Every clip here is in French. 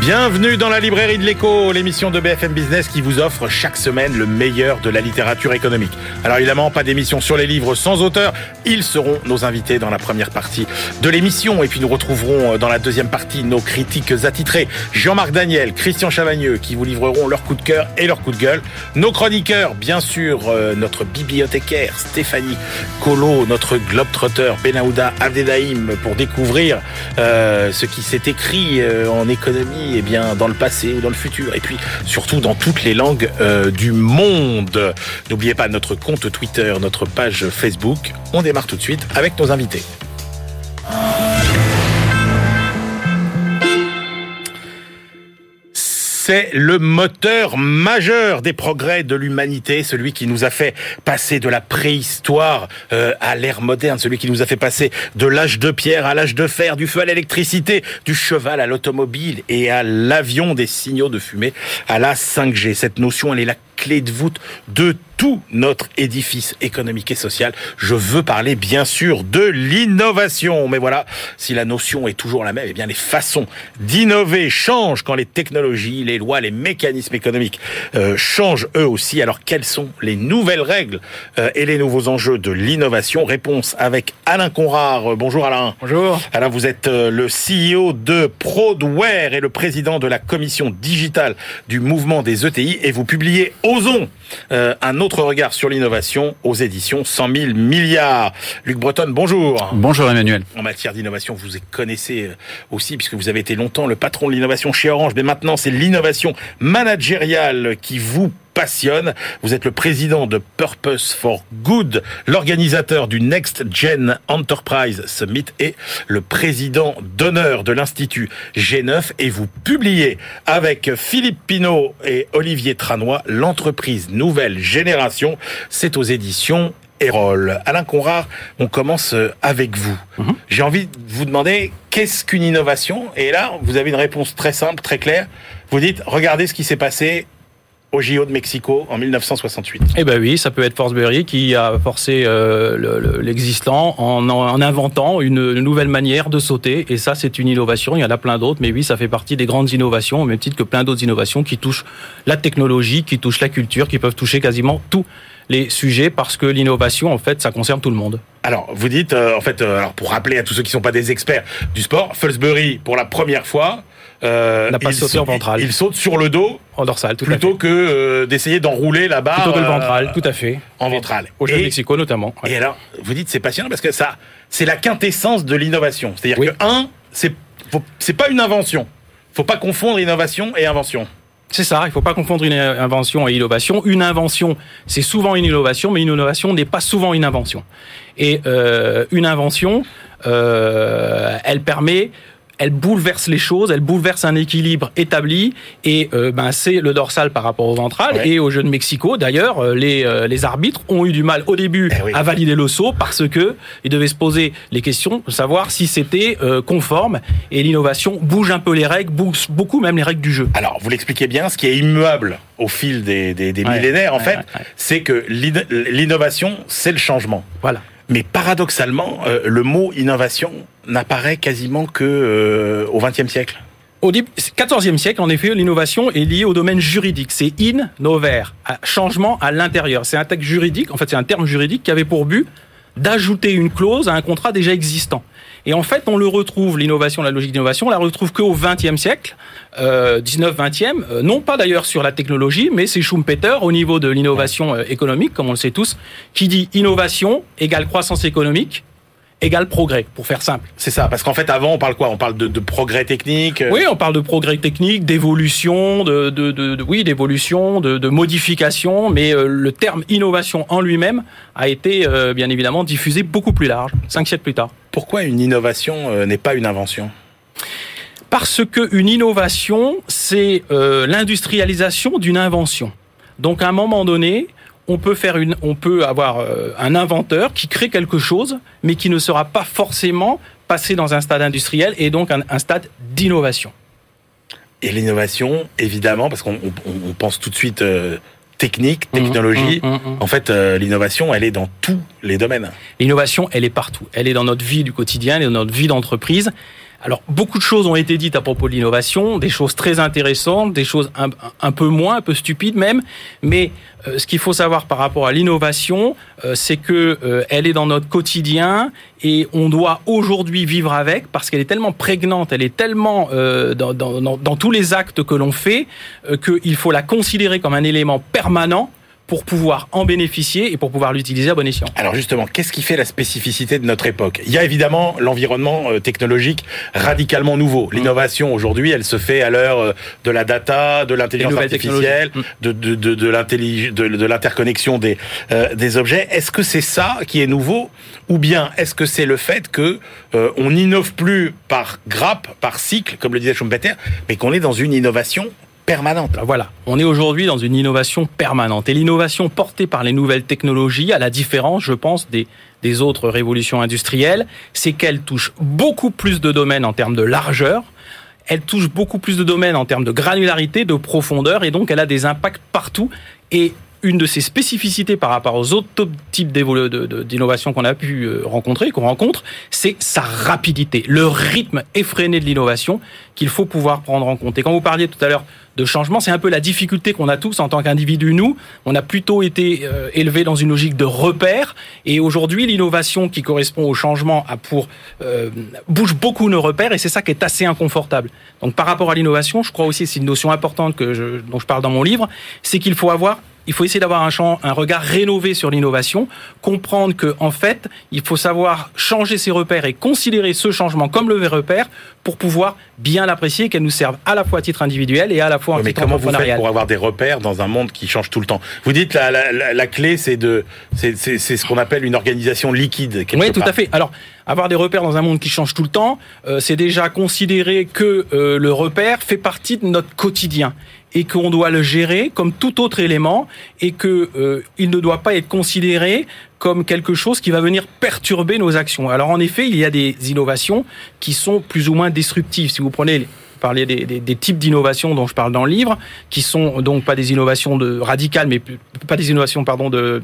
Bienvenue dans la librairie de l'écho, l'émission de BFM Business qui vous offre chaque semaine le meilleur de la littérature économique. Alors évidemment, pas d'émission sur les livres sans auteur, ils seront nos invités dans la première partie de l'émission. Et puis nous retrouverons euh, dans la deuxième partie nos critiques attitrés, Jean-Marc Daniel, Christian Chavagneux qui vous livreront leur coup de cœur et leur coup de gueule, nos chroniqueurs, bien sûr, euh, notre bibliothécaire Stéphanie Colo, notre globetrotter Benahouda Abdedaïm pour découvrir euh, ce qui s'est écrit en économie eh bien, dans le passé ou dans le futur. Et puis, surtout dans toutes les langues euh, du monde. N'oubliez pas notre compte Twitter, notre page Facebook. On démarre tout de suite avec nos invités. C'est le moteur majeur des progrès de l'humanité, celui qui nous a fait passer de la préhistoire euh, à l'ère moderne, celui qui nous a fait passer de l'âge de pierre à l'âge de fer, du feu à l'électricité, du cheval à l'automobile et à l'avion des signaux de fumée à la 5G. Cette notion, elle est la clé de voûte de tout notre édifice économique et social. Je veux parler bien sûr de l'innovation. Mais voilà, si la notion est toujours la même, eh bien les façons d'innover changent quand les technologies, les lois, les mécanismes économiques euh, changent eux aussi. Alors quelles sont les nouvelles règles euh, et les nouveaux enjeux de l'innovation? Réponse avec Alain Conrard. Bonjour Alain. Bonjour. Alain, vous êtes euh, le CEO de Prodware et le président de la commission digitale du mouvement des ETI et vous publiez Osons un autre regard sur l'innovation aux éditions 100 000 milliards. Luc Breton, bonjour. Bonjour Emmanuel. En matière d'innovation, vous connaissez euh, aussi, puisque vous avez été longtemps le patron de l'innovation chez Orange, mais maintenant c'est l'innovation managériale qui vous passionne. Vous êtes le président de Purpose for Good, l'organisateur du Next Gen Enterprise Summit et le président d'honneur de l'Institut G9 et vous publiez avec Philippe Pinault et Olivier Tranois l'entreprise Nouvelle Génération. C'est aux éditions Erol. Alain Conrard, on commence avec vous. Mhm. J'ai envie de vous demander qu'est-ce qu'une innovation? Et là, vous avez une réponse très simple, très claire. Vous dites, regardez ce qui s'est passé au JO de Mexico en 1968. Eh ben oui, ça peut être Forsberry qui a forcé euh, l'existant en, en, inventant une, nouvelle manière de sauter. Et ça, c'est une innovation. Il y en a plein d'autres, mais oui, ça fait partie des grandes innovations, au même titre que plein d'autres innovations qui touchent la technologie, qui touchent la culture, qui peuvent toucher quasiment tous les sujets parce que l'innovation, en fait, ça concerne tout le monde. Alors, vous dites, euh, en fait, euh, alors pour rappeler à tous ceux qui ne sont pas des experts du sport, Felsbury, pour la première fois, euh, il, saute, ventral. il saute sur le dos en dorsal, tout plutôt que euh, d'essayer d'enrouler la barre. Plutôt que le ventral, tout à fait. En ventral. Au jeu de Mexico notamment. Et alors, vous dites c'est passionnant parce que ça, c'est la quintessence de l'innovation. C'est-à-dire que un, c'est c'est pas une invention. Faut pas confondre innovation et invention. C'est ça, il ne faut pas confondre une invention et innovation. Une invention, c'est souvent une innovation, mais une innovation n'est pas souvent une invention. Et euh, une invention, euh, elle permet elle bouleverse les choses, elle bouleverse un équilibre établi, et euh, ben, c'est le dorsal par rapport au ventral. Et au jeu de Mexico, d'ailleurs, euh, les, euh, les arbitres ont eu du mal au début eh à valider le saut parce que ils devaient se poser les questions de savoir si c'était conforme. Et l'innovation bouge un peu les règles, bouge beaucoup même les règles du jeu. Alors, vous l'expliquez bien, ce qui est immuable au fil des, des, millénaires, en fait, c'est que l'innovation, c'est le changement. Voilà. Mais paradoxalement, euh, le mot innovation n'apparaît quasiment que euh, au XXe siècle. Au XIVe siècle, en effet, l'innovation est liée au domaine juridique. C'est in nover, changement à l'intérieur. C'est un texte juridique, en fait, c'est un terme juridique qui avait pour but d'ajouter une clause à un contrat déjà existant. Et en fait, on le retrouve, l'innovation, la logique d'innovation, on la retrouve qu'au XXe siècle, euh, 19-20e, euh, non pas d'ailleurs sur la technologie, mais c'est Schumpeter au niveau de l'innovation euh, économique, comme on le sait tous, qui dit innovation égale croissance économique, égale progrès, pour faire simple. C'est ça, parce qu'en fait, avant, on parle quoi? On parle de, progrès technique Oui, on parle de progrès technique, d'évolution, de, de, oui, d'évolution, de, modification, mais euh, le terme innovation en lui-même a été, euh, bien évidemment, diffusé beaucoup plus large, cinq siècles plus tard. Pourquoi une innovation euh, n'est pas une invention? Parce qu'une innovation, c'est l'industrialisation d'une invention. Donc, à un moment donné, on peut faire une, on peut avoir euh, un inventeur qui crée quelque chose, mais qui ne sera pas forcément passé dans un stade industriel et donc un, stade d'innovation. Et l'innovation, évidemment, parce qu'on pense tout de suite euh, technique, Mmh, technologie. mmh, mmh, mmh. En fait, euh, l'innovation, elle est dans tous les domaines. L'innovation, elle est partout. Elle est dans notre vie du quotidien, elle est dans notre vie d'entreprise. Alors, beaucoup de choses ont été dites à propos de l'innovation, des choses très intéressantes, des choses un, peu moins, un peu stupides même. Mais euh, ce qu'il faut savoir par rapport à l'innovation, euh, c'est que euh, elle est dans notre quotidien et on doit aujourd'hui vivre avec parce qu'elle est tellement prégnante, elle est tellement euh, dans, dans, dans, dans tous les actes que l'on fait euh, qu'il faut la considérer comme un élément permanent pour pouvoir en bénéficier et pour pouvoir l'utiliser à bon escient. Alors justement, qu'est-ce qui fait la spécificité de notre époque? Il y a évidemment l'environnement euh, technologique radicalement nouveau. Mmh. L'innovation aujourd'hui, elle se fait à l'heure euh, de la data, de l'intelligence artificielle, technologies. de, de, de, de l'interconnexion des, euh, des objets. Est-ce que c'est ça qui est nouveau? Ou bien est-ce que c'est le fait que euh, on n'innove plus par grappe, par cycle, comme le disait Schumpeter, mais qu'on est dans une innovation permanente Voilà, on est aujourd'hui dans une innovation permanente. Et l'innovation portée par les nouvelles technologies, à la différence, je pense, des, des autres révolutions industrielles, c'est qu'elle touche beaucoup plus de domaines en termes de largeur, elle touche beaucoup plus de domaines en termes de granularité, de profondeur, et donc elle a des impacts partout. Et une de ses spécificités par rapport aux autres types d'innovation qu'on a pu euh, rencontrer, qu'on rencontre, c'est sa rapidité, le rythme effréné de l'innovation qu'il faut pouvoir prendre en compte. Et quand vous parliez tout à l'heure de changement, c'est un peu la difficulté qu'on a tous en tant qu'individus. Nous, on a plutôt été euh, élevés dans une logique de repère, et aujourd'hui, l'innovation qui correspond au changement a pour euh, bouge beaucoup nos repères, et c'est ça qui est assez inconfortable. Donc, par rapport à l'innovation, je crois aussi c'est une notion importante que je, dont je parle dans mon livre, c'est qu'il faut avoir il faut essayer d'avoir un, champ, un regard rénové sur l'innovation, comprendre que en fait, il faut savoir changer ses repères et considérer ce changement comme le vrai repère pour pouvoir bien l'apprécier et qu'elle nous serve à la fois à titre individuel et à la fois en mais titre comment vous faites pour avoir des repères dans un monde qui change tout le temps? Vous dites la, la, la, la clé, c'est de, c'est ce qu'on appelle une organisation liquide. Oui, tout part. à fait. Alors, avoir des repères dans un monde qui change tout le temps, euh, c'est déjà considérer que euh, le repère fait partie de notre quotidien et qu'on doit le gérer comme tout autre élément et que euh, il ne doit pas être considéré comme quelque chose qui va venir perturber nos actions. Alors en effet, il y a des innovations qui sont plus ou moins disruptives. Si vous prenez parler des, des, des types d'innovations dont je parle dans le livre, qui sont donc pas des innovations de radicales, mais pas des innovations pardon de,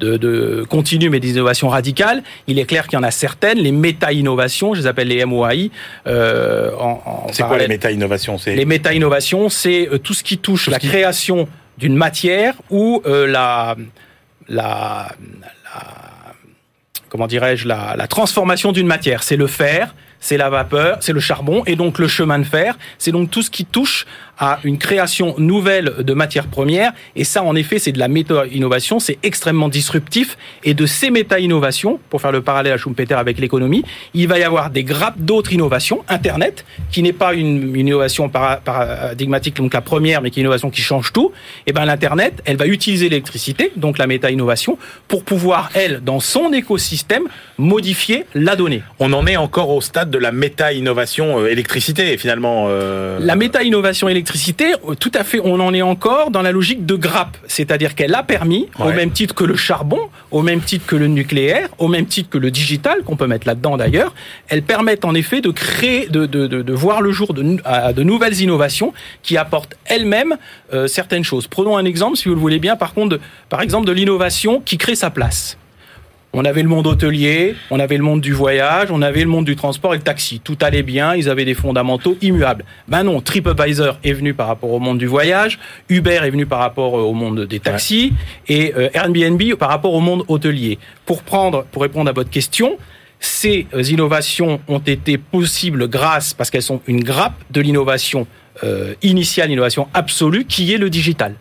de, de continues, mais des innovations radicales. Il est clair qu'il y en a certaines, les méta-innovations, je les appelle les MOAI. Euh, en, en C'est quoi les méta-innovations? Les méta-innovations, c'est euh, tout ce qui touche Tout la qui- création d'une matière ou euh, la, la, la- comment dirais-je, la, la transformation d'une matière. C'est le fer, c'est la vapeur, c'est le charbon, et donc le chemin de fer. C'est donc tout ce qui touche à une création nouvelle de matières premières. Et ça, en effet, c'est de la méta-innovation, c'est extrêmement disruptif. Et de ces méta-innovations, pour faire le parallèle à Schumpeter avec l'économie, il va y avoir des grappes d'autres innovations. Internet, qui n'est pas une, innovation para- paradigmatique, donc la première, mais qui est une innovation qui change tout. Et ben l'Internet, elle va utiliser l'électricité, donc la méta-innovation, pour pouvoir, elle, dans son écosystème, modifier la donnée. On en est encore au stade de la méta-innovation euh, électricité, finalement. euh, La méta-innovation électricité, euh, tout à fait, on en est encore dans la logique de grappe. C'est-à-dire qu'elle a permis, au même titre que le charbon, au même titre que le nucléaire, au même titre que le digital, qu'on peut mettre là-dedans d'ailleurs, elles permettent en effet de créer, de, de, de, de voir le jour de, à de nouvelles innovations qui apportent elles-mêmes euh, certaines choses. Prenons un exemple, si vous le voulez bien, par contre, de, par exemple de l'innovation qui crée sa place. On avait le monde hôtelier, on avait le monde du voyage, on avait le monde du transport et le taxi. Tout allait bien, ils avaient des fondamentaux immuables. Ben non, TripAdvisor est venu par rapport au monde du voyage, Uber est venu par rapport euh, au monde des taxis et euh, Airbnb par rapport au monde hôtelier. Pour prendre, pour répondre à votre question, ces euh, innovations ont été possibles grâce, parce qu'elles sont une grappe de l'innovation euh, initiale, l'innovation absolue, qui est le digital.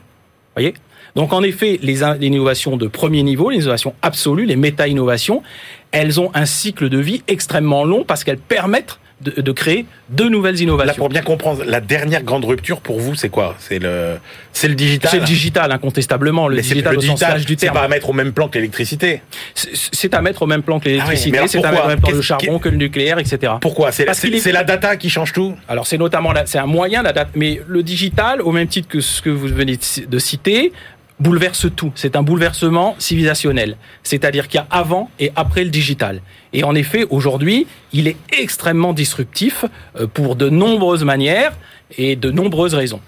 Voyez? Donc en effet, les, in- les innovations de premier niveau, les innovations absolues, les méta-innovations, elles ont un cycle de vie extrêmement long parce qu'elles permettent de, de créer de nouvelles Là, innovations. pour bien comprendre, la dernière grande rupture pour vous, c'est quoi? C'est le, c'est le digital. C'est le digital, incontestablement, le Mais c'est- digital le au sens large du c'est terme. pas à mettre au même plan que l'électricité. C'est c'est à mettre au même plan que l'électricité, Ah oui, c'est à mettre au même plan que le Qu'est-ce- charbon, que le nucléaire, etc. Pourquoi? C'est c'est- est- c'est la data qui change tout Alors c'est notamment la- c'est un moyen la date, mais le digital, au même titre que ce que vous venez de citer, bouleverse tout. C'est un bouleversement civilisationnel. C'est-à-dire qu'il y a avant et après le digital. Et en effet, aujourd'hui, il est extrêmement disruptif euh, pour de nombreuses manières et de nombreuses raisons.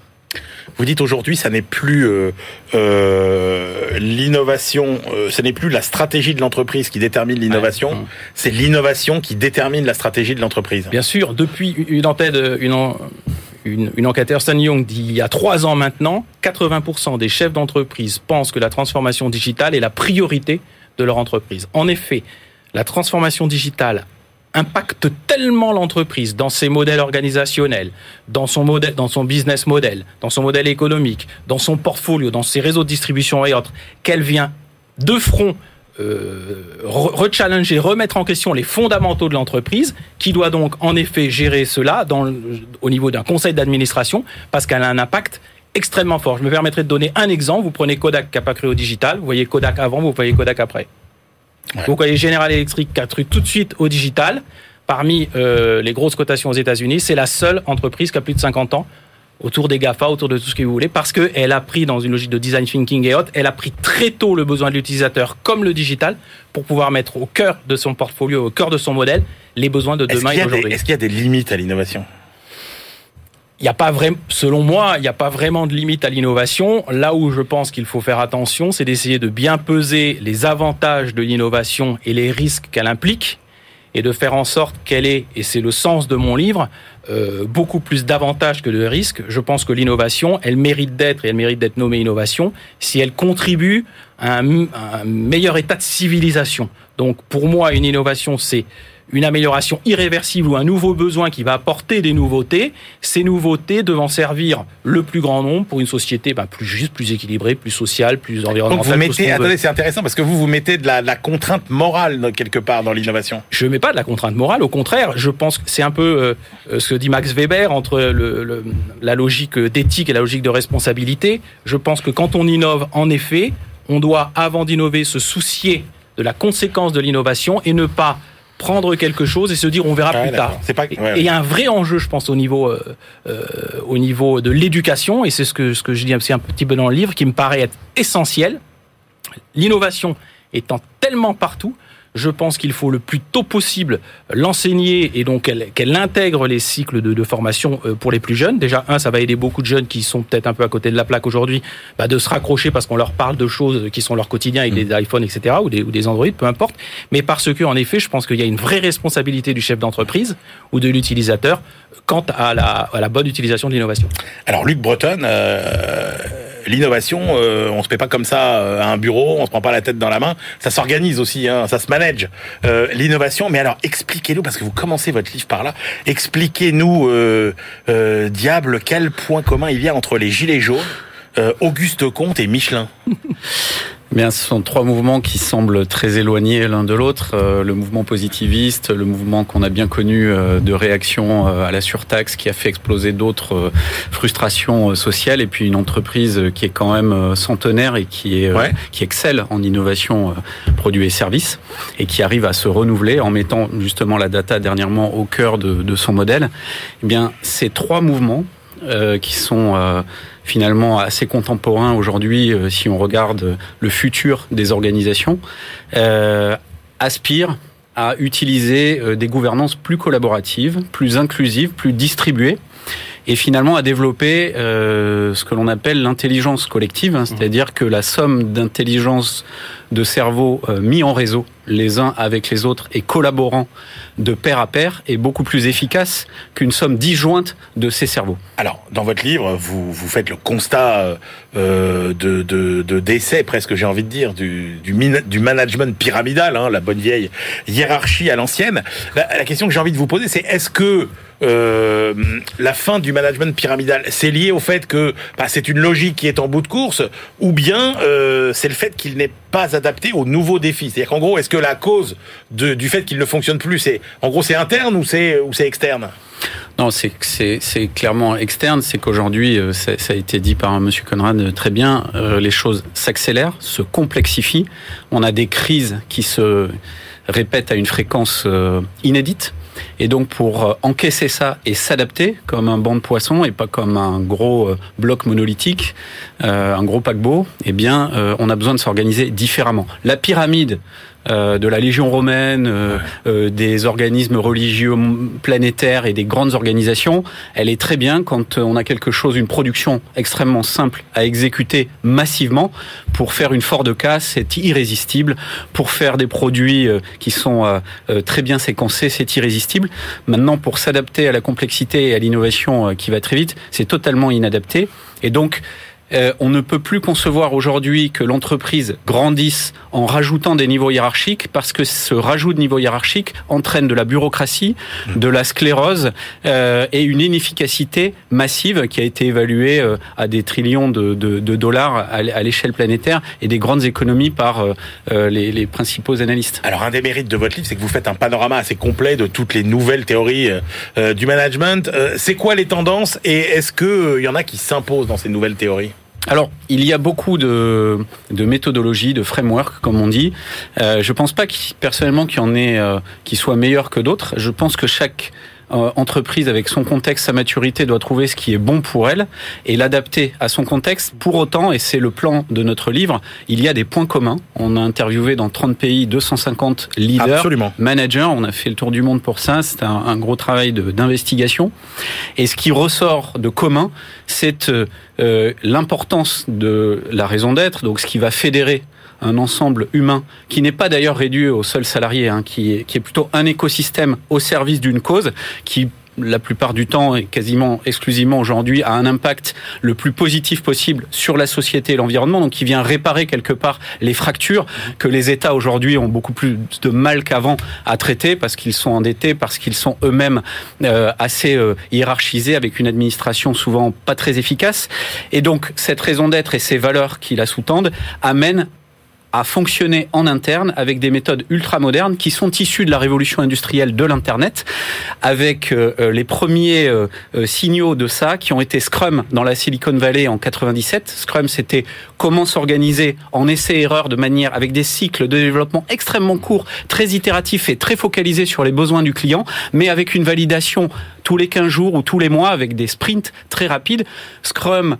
Vous dites aujourd'hui, ça n'est plus euh, euh, l'innovation, euh, ce n'est plus la stratégie de l'entreprise qui détermine l'innovation, Ouais. c'est l'innovation qui détermine la stratégie de l'entreprise. Bien sûr, depuis une enquête, une, une, une enquête Ernst Young d'il y a trois ans maintenant, 80% des chefs d'entreprise pensent que la transformation digitale est la priorité de leur entreprise. En effet, la transformation digitale impacte tellement l'entreprise dans ses modèles organisationnels, dans son dans son business model, dans son modèle économique, dans son portfolio, dans ses réseaux de distribution et autres, qu'elle vient de front euh, re- rechallenger, remettre en question les fondamentaux de l'entreprise, qui doit donc en effet gérer cela dans le- au niveau d'un conseil d'administration, parce qu'elle a un impact extrêmement fort. Je me permettrai de donner un exemple. Vous prenez Kodak qui n'a pas cru au digital, vous voyez Kodak avant, vous voyez Kodak après. Ouais. Vous voyez General Electric qui a cru tout de suite au digital. Parmi euh, les grosses cotations aux États-Unis, c'est la seule entreprise qui a plus de 50 ans autour des GAFA, autour de tout ce que vous voulez, parce qu'elle a pris dans une logique de design thinking et autres, elle a pris très tôt le besoin de l'utilisateur comme le digital pour pouvoir mettre au cœur de son portfolio, au cœur de son modèle, les besoins de demain et d'aujourd'hui. est-ce qu'il y a des limites à l'innovation? Il n'y a pas vraiment, selon moi, il n'y a pas vraiment de limite à l'innovation. Là où je pense qu'il faut faire attention, c'est d'essayer de bien peser les avantages de l'innovation et les risques qu'elle implique et de faire en sorte qu'elle ait, et c'est le sens de mon livre, euh, beaucoup plus d'avantages que de risques. Je pense que l'innovation, elle mérite d'être et elle mérite d'être nommée innovation si elle contribue à un, à un meilleur état de civilisation. Donc pour moi, une innovation, c'est une amélioration irréversible ou un nouveau besoin qui va apporter des nouveautés, ces nouveautés devant servir le plus grand nombre pour une société ben, plus juste, plus équilibrée, plus sociale, plus Donc environnementale. vous tout ce mettez, attendez, c'est intéressant parce que vous vous mettez de la, de la contrainte morale quelque part dans l'innovation. Je ne mets pas de la contrainte morale, au contraire, je pense que c'est un peu euh, euh, ce que dit Max Weber entre le, le- la logique d'éthique et la logique de responsabilité. Je pense que quand on innove, en effet, on doit, avant d'innover, se soucier de la conséquence de l'innovation et ne pas prendre quelque chose et se dire on verra plus tard. pas- ouais, et il y a un vrai enjeu, je pense, au niveau, euh, euh, au niveau de l'éducation, et c'est ce que, ce que je dis aussi un petit peu dans le livre, qui me paraît être essentiel. L'innovation étant tellement partout, je pense qu'il faut le plus tôt possible l'enseigner et donc qu'elle qu'elle intègre les cycles de, de formation euh, pour les plus jeunes. Déjà, un, ça va aider beaucoup de jeunes qui sont peut-être un peu à côté de la plaque aujourd'hui, bah, de se raccrocher parce qu'on leur parle de choses qui sont leur quotidien avec des iPhones, etc., ou des, ou des Android, peu importe. Mais parce que, en effet, je pense qu'il y a une vraie responsabilité du chef d'entreprise ou de l'utilisateur quant à la, à la bonne utilisation de l'innovation. Alors Luc Breton, euh, l'innovation, euh, on se met pas comme ça euh, à un bureau, on se prend pas la tête dans la main, ça s'organise aussi, hein, ça se manage. Euh, l'innovation, mais alors expliquez-nous, parce que vous commencez votre livre par là, expliquez-nous, euh, diable, quel point commun il y a entre les Gilets jaunes, Auguste Comte et Michelin? Bien, ce sont trois mouvements qui semblent très éloignés l'un de l'autre. Euh, le mouvement positiviste, le mouvement qu'on a bien connu euh, de réaction euh, à la surtaxe qui a fait exploser d'autres euh, frustrations euh, sociales, et puis une entreprise qui est quand même euh, centenaire et qui est euh, Ouais. qui excelle en innovation euh, produits et services et qui arrive à se renouveler en mettant justement la data dernièrement au cœur de, de son modèle. Eh bien, ces trois mouvements euh, qui sont euh, finalement assez contemporains aujourd'hui euh, si on regarde le futur des organisations, euh, aspirent à utiliser euh, des gouvernances plus collaboratives, plus inclusives, plus distribuées et finalement à développer euh, ce que l'on appelle l'intelligence collective, hein, c'est-à-dire que la somme d'intelligence de cerveaux euh, mis en réseau les uns avec les autres et collaborant de pair à pair est beaucoup plus efficace qu'une somme disjointe de ces cerveaux. Alors, dans votre livre, vous, vous faites le constat euh, de, de, de décès, presque j'ai envie de dire, du, du, du management pyramidal, hein, la bonne vieille hiérarchie à l'ancienne. La, la question que j'ai envie de vous poser, c'est est-ce que euh, la fin du management pyramidal, c'est lié au fait que bah, c'est une logique qui est en bout de course, ou bien euh, c'est le fait qu'il n'est pas adapté aux nouveaux défis C'est-à-dire qu'en gros, est-ce que la cause de, du fait qu'il ne fonctionne plus, c'est en gros c'est interne ou c'est ou c'est externe? Non, c'est c'est clairement externe. C'est qu'aujourd'hui, euh, ça, ça a été dit par Monsieur Conrad euh, très bien, les choses s'accélèrent, se complexifient. On a des crises qui se répètent à une fréquence inédite. Et donc pour euh, encaisser ça et s'adapter comme un banc de poissons et pas comme un gros euh, bloc monolithique, euh, un gros paquebot, eh bien on a besoin de s'organiser différemment. La pyramide de la Légion romaine, des organismes religieux planétaires et des grandes organisations, elle est très bien quand on a quelque chose, une production extrêmement simple à exécuter massivement pour faire une Ford K, c'est irrésistible. Pour faire des produits qui sont très bien séquencés, c'est irrésistible. Maintenant, pour s'adapter à la complexité et à l'innovation qui va très vite, c'est totalement inadapté. Et donc, euh, on ne peut plus concevoir aujourd'hui que l'entreprise grandisse en rajoutant des niveaux hiérarchiques parce que ce rajout de niveau hiérarchique entraîne de la bureaucratie, mmh. de la sclérose euh, et une inefficacité massive qui a été évaluée euh, à des trillions de, dollars à l'échelle planétaire et des grandes économies par les, les, principaux analystes. Alors un des mérites de votre livre, c'est que vous faites un panorama assez complet de toutes les nouvelles théories du management. c'est quoi les tendances et est-ce qu'il y en a qui s'imposent dans ces nouvelles théories? Alors, il y a beaucoup de, méthodologies, de frameworks, comme on dit. Euh, je pense pas personnellement qu'il y en ait euh, qui soient meilleurs que d'autres. Je pense que chaque euh, entreprise avec son contexte, sa maturité doit trouver ce qui est bon pour elle et l'adapter à son contexte. Pour autant, et c'est le plan de notre livre, il y a des points communs. On a interviewé dans 30 pays 250 leaders, Absolument. managers. On a fait le tour du monde pour ça. C'est un, un, gros travail d'investigation. Et ce qui ressort de commun, c'est euh, l'importance de la raison d'être, donc ce qui va fédérer un ensemble humain qui n'est pas d'ailleurs réduit au seul salarié, hein, qui, est, qui est plutôt un écosystème au service d'une cause qui la plupart du temps et quasiment exclusivement aujourd'hui a un impact le plus positif possible sur la société et l'environnement, donc qui vient réparer quelque part les fractures que les États aujourd'hui ont beaucoup plus de mal qu'avant à traiter parce qu'ils sont endettés, parce qu'ils sont eux-mêmes euh, assez euh, hiérarchisés avec une administration souvent pas très efficace. Et donc cette raison d'être et ces valeurs qui la sous-tendent amènent à fonctionner en interne avec des méthodes ultra modernes qui sont issues de la révolution industrielle de l'internet avec euh, euh, les premiers euh, signaux de ça qui ont été Scrum dans la Silicon Valley en 97 Scrum c'était comment s'organiser en essai erreur de manière avec des cycles de développement extrêmement courts très itératifs et très focalisés sur les besoins du client mais avec une validation tous les 15 jours ou tous les mois avec des sprints très rapides. Scrum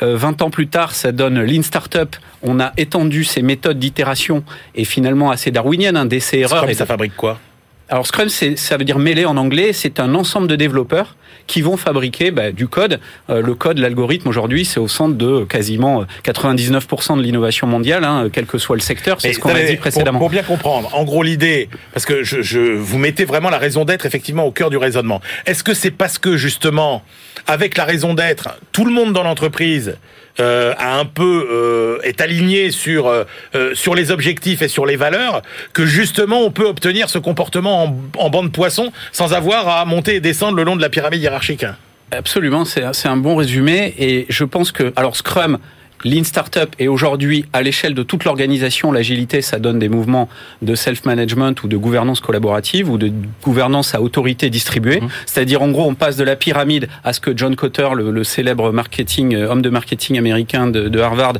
20 ans plus tard, ça donne Lean Startup on a étendu ces méthodes d'itération et finalement assez darwiniennes, hein, d'essais-erreurs. Et ça fabrique quoi? Alors Scrum, ça veut dire mêler en anglais. C'est un ensemble de développeurs qui vont fabriquer bah, du code. Euh, le code, l'algorithme aujourd'hui, c'est au centre de quasiment 99% de l'innovation mondiale, hein, quel que soit le secteur. C'est ce qu'on a dit précédemment. Pour, bien comprendre, en gros l'idée, parce que je, je, vous mettez vraiment la raison d'être effectivement au cœur du raisonnement. Est-ce que c'est parce que justement, avec la raison d'être, tout le monde dans l'entreprise euh, un peu euh, est aligné sur euh, sur les objectifs et sur les valeurs que justement on peut obtenir ce comportement en, en bande poisson sans avoir à monter et descendre le long de la pyramide hiérarchique. Absolument, c'est un bon résumé et je pense que alors Scrum Lean Startup et aujourd'hui à l'échelle de toute l'organisation, l'agilité, ça donne des mouvements de self-management ou de gouvernance collaborative ou de gouvernance à autorité distribuée. Mmh. C'est-à-dire en gros, on passe de la pyramide à ce que John Cotter, le, célèbre marketing euh, homme de marketing américain de, de Harvard,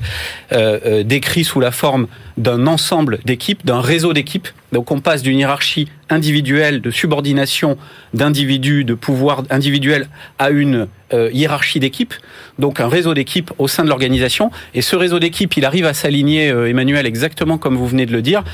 euh, euh, décrit sous la forme d'un ensemble d'équipes, d'un réseau d'équipes. Donc on passe d'une hiérarchie individuelle de subordination d'individus, de pouvoir individuel à une euh, hiérarchie d'équipes, donc un réseau d'équipes au sein de l'organisation. Et ce réseau d'équipes, il arrive à s'aligner, euh, Emmanuel, exactement comme vous venez de le dire,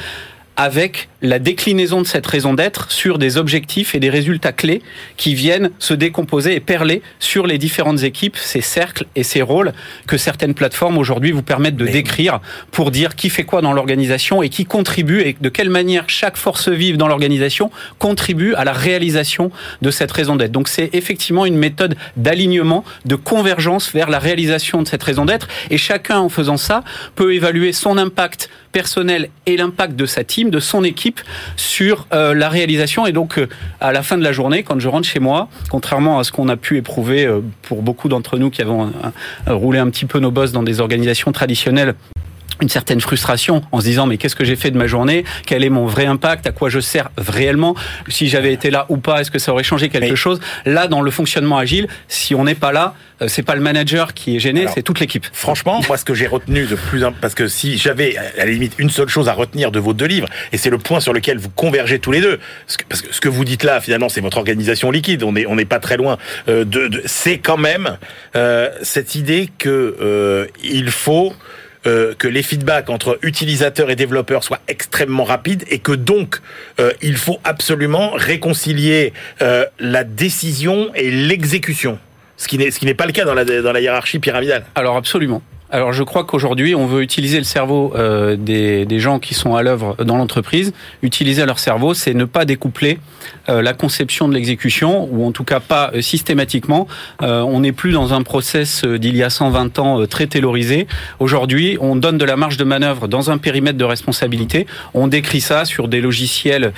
avec la déclinaison de cette raison d'être sur des objectifs et des résultats clés qui viennent se décomposer et perler sur les différentes équipes, ces cercles et ces rôles que certaines plateformes aujourd'hui vous permettent de décrire pour dire qui fait quoi dans l'organisation et qui contribue et de quelle manière chaque force vive dans l'organisation contribue à la réalisation de cette raison d'être. Donc c'est effectivement une méthode d'alignement, de convergence vers la réalisation de cette raison d'être et chacun en faisant ça peut évaluer son impact personnel et l'impact de sa team, de son équipe sur euh, la réalisation. Et donc, euh, à la fin de la journée, quand je rentre chez moi, contrairement à ce qu'on a pu éprouver euh, pour beaucoup d'entre nous qui avons roulé un petit peu nos bosses dans des organisations traditionnelles une certaine frustration en se disant mais qu'est-ce que j'ai fait de ma journée? Quel est mon vrai impact? À quoi je sers réellement? Si j'avais été là ou pas, est-ce que ça aurait changé quelque chose? Là, dans le fonctionnement agile, si on n'est pas là, euh, c'est pas le manager qui est gêné, c'est toute l'équipe. Franchement, moi, ce que j'ai retenu de plus, parce que si j'avais à la limite une seule chose à retenir de vos deux livres, et c'est le point sur lequel vous convergez tous les deux, parce que ce que vous dites là, finalement, c'est votre organisation liquide. On n'est on n'est pas très loin euh, de. de c'est quand même euh, cette idée que il faut euh, que les feedbacks entre utilisateurs et développeurs soient extrêmement rapides et que donc euh, il faut absolument réconcilier euh, la décision et l'exécution. Ce qui n'est pas le cas dans la dans la hiérarchie pyramidale. Alors absolument. Alors je crois qu'aujourd'hui, on veut utiliser le cerveau euh, des, gens qui sont à l'œuvre dans l'entreprise. Utiliser leur cerveau, c'est ne pas découpler euh, la conception de l'exécution, ou en tout cas pas euh, systématiquement. On n'est plus dans un process d'il y a 120 ans très taylorisé. Aujourd'hui, on donne de la marge de manœuvre dans un périmètre de responsabilité. On décrit ça sur des logiciels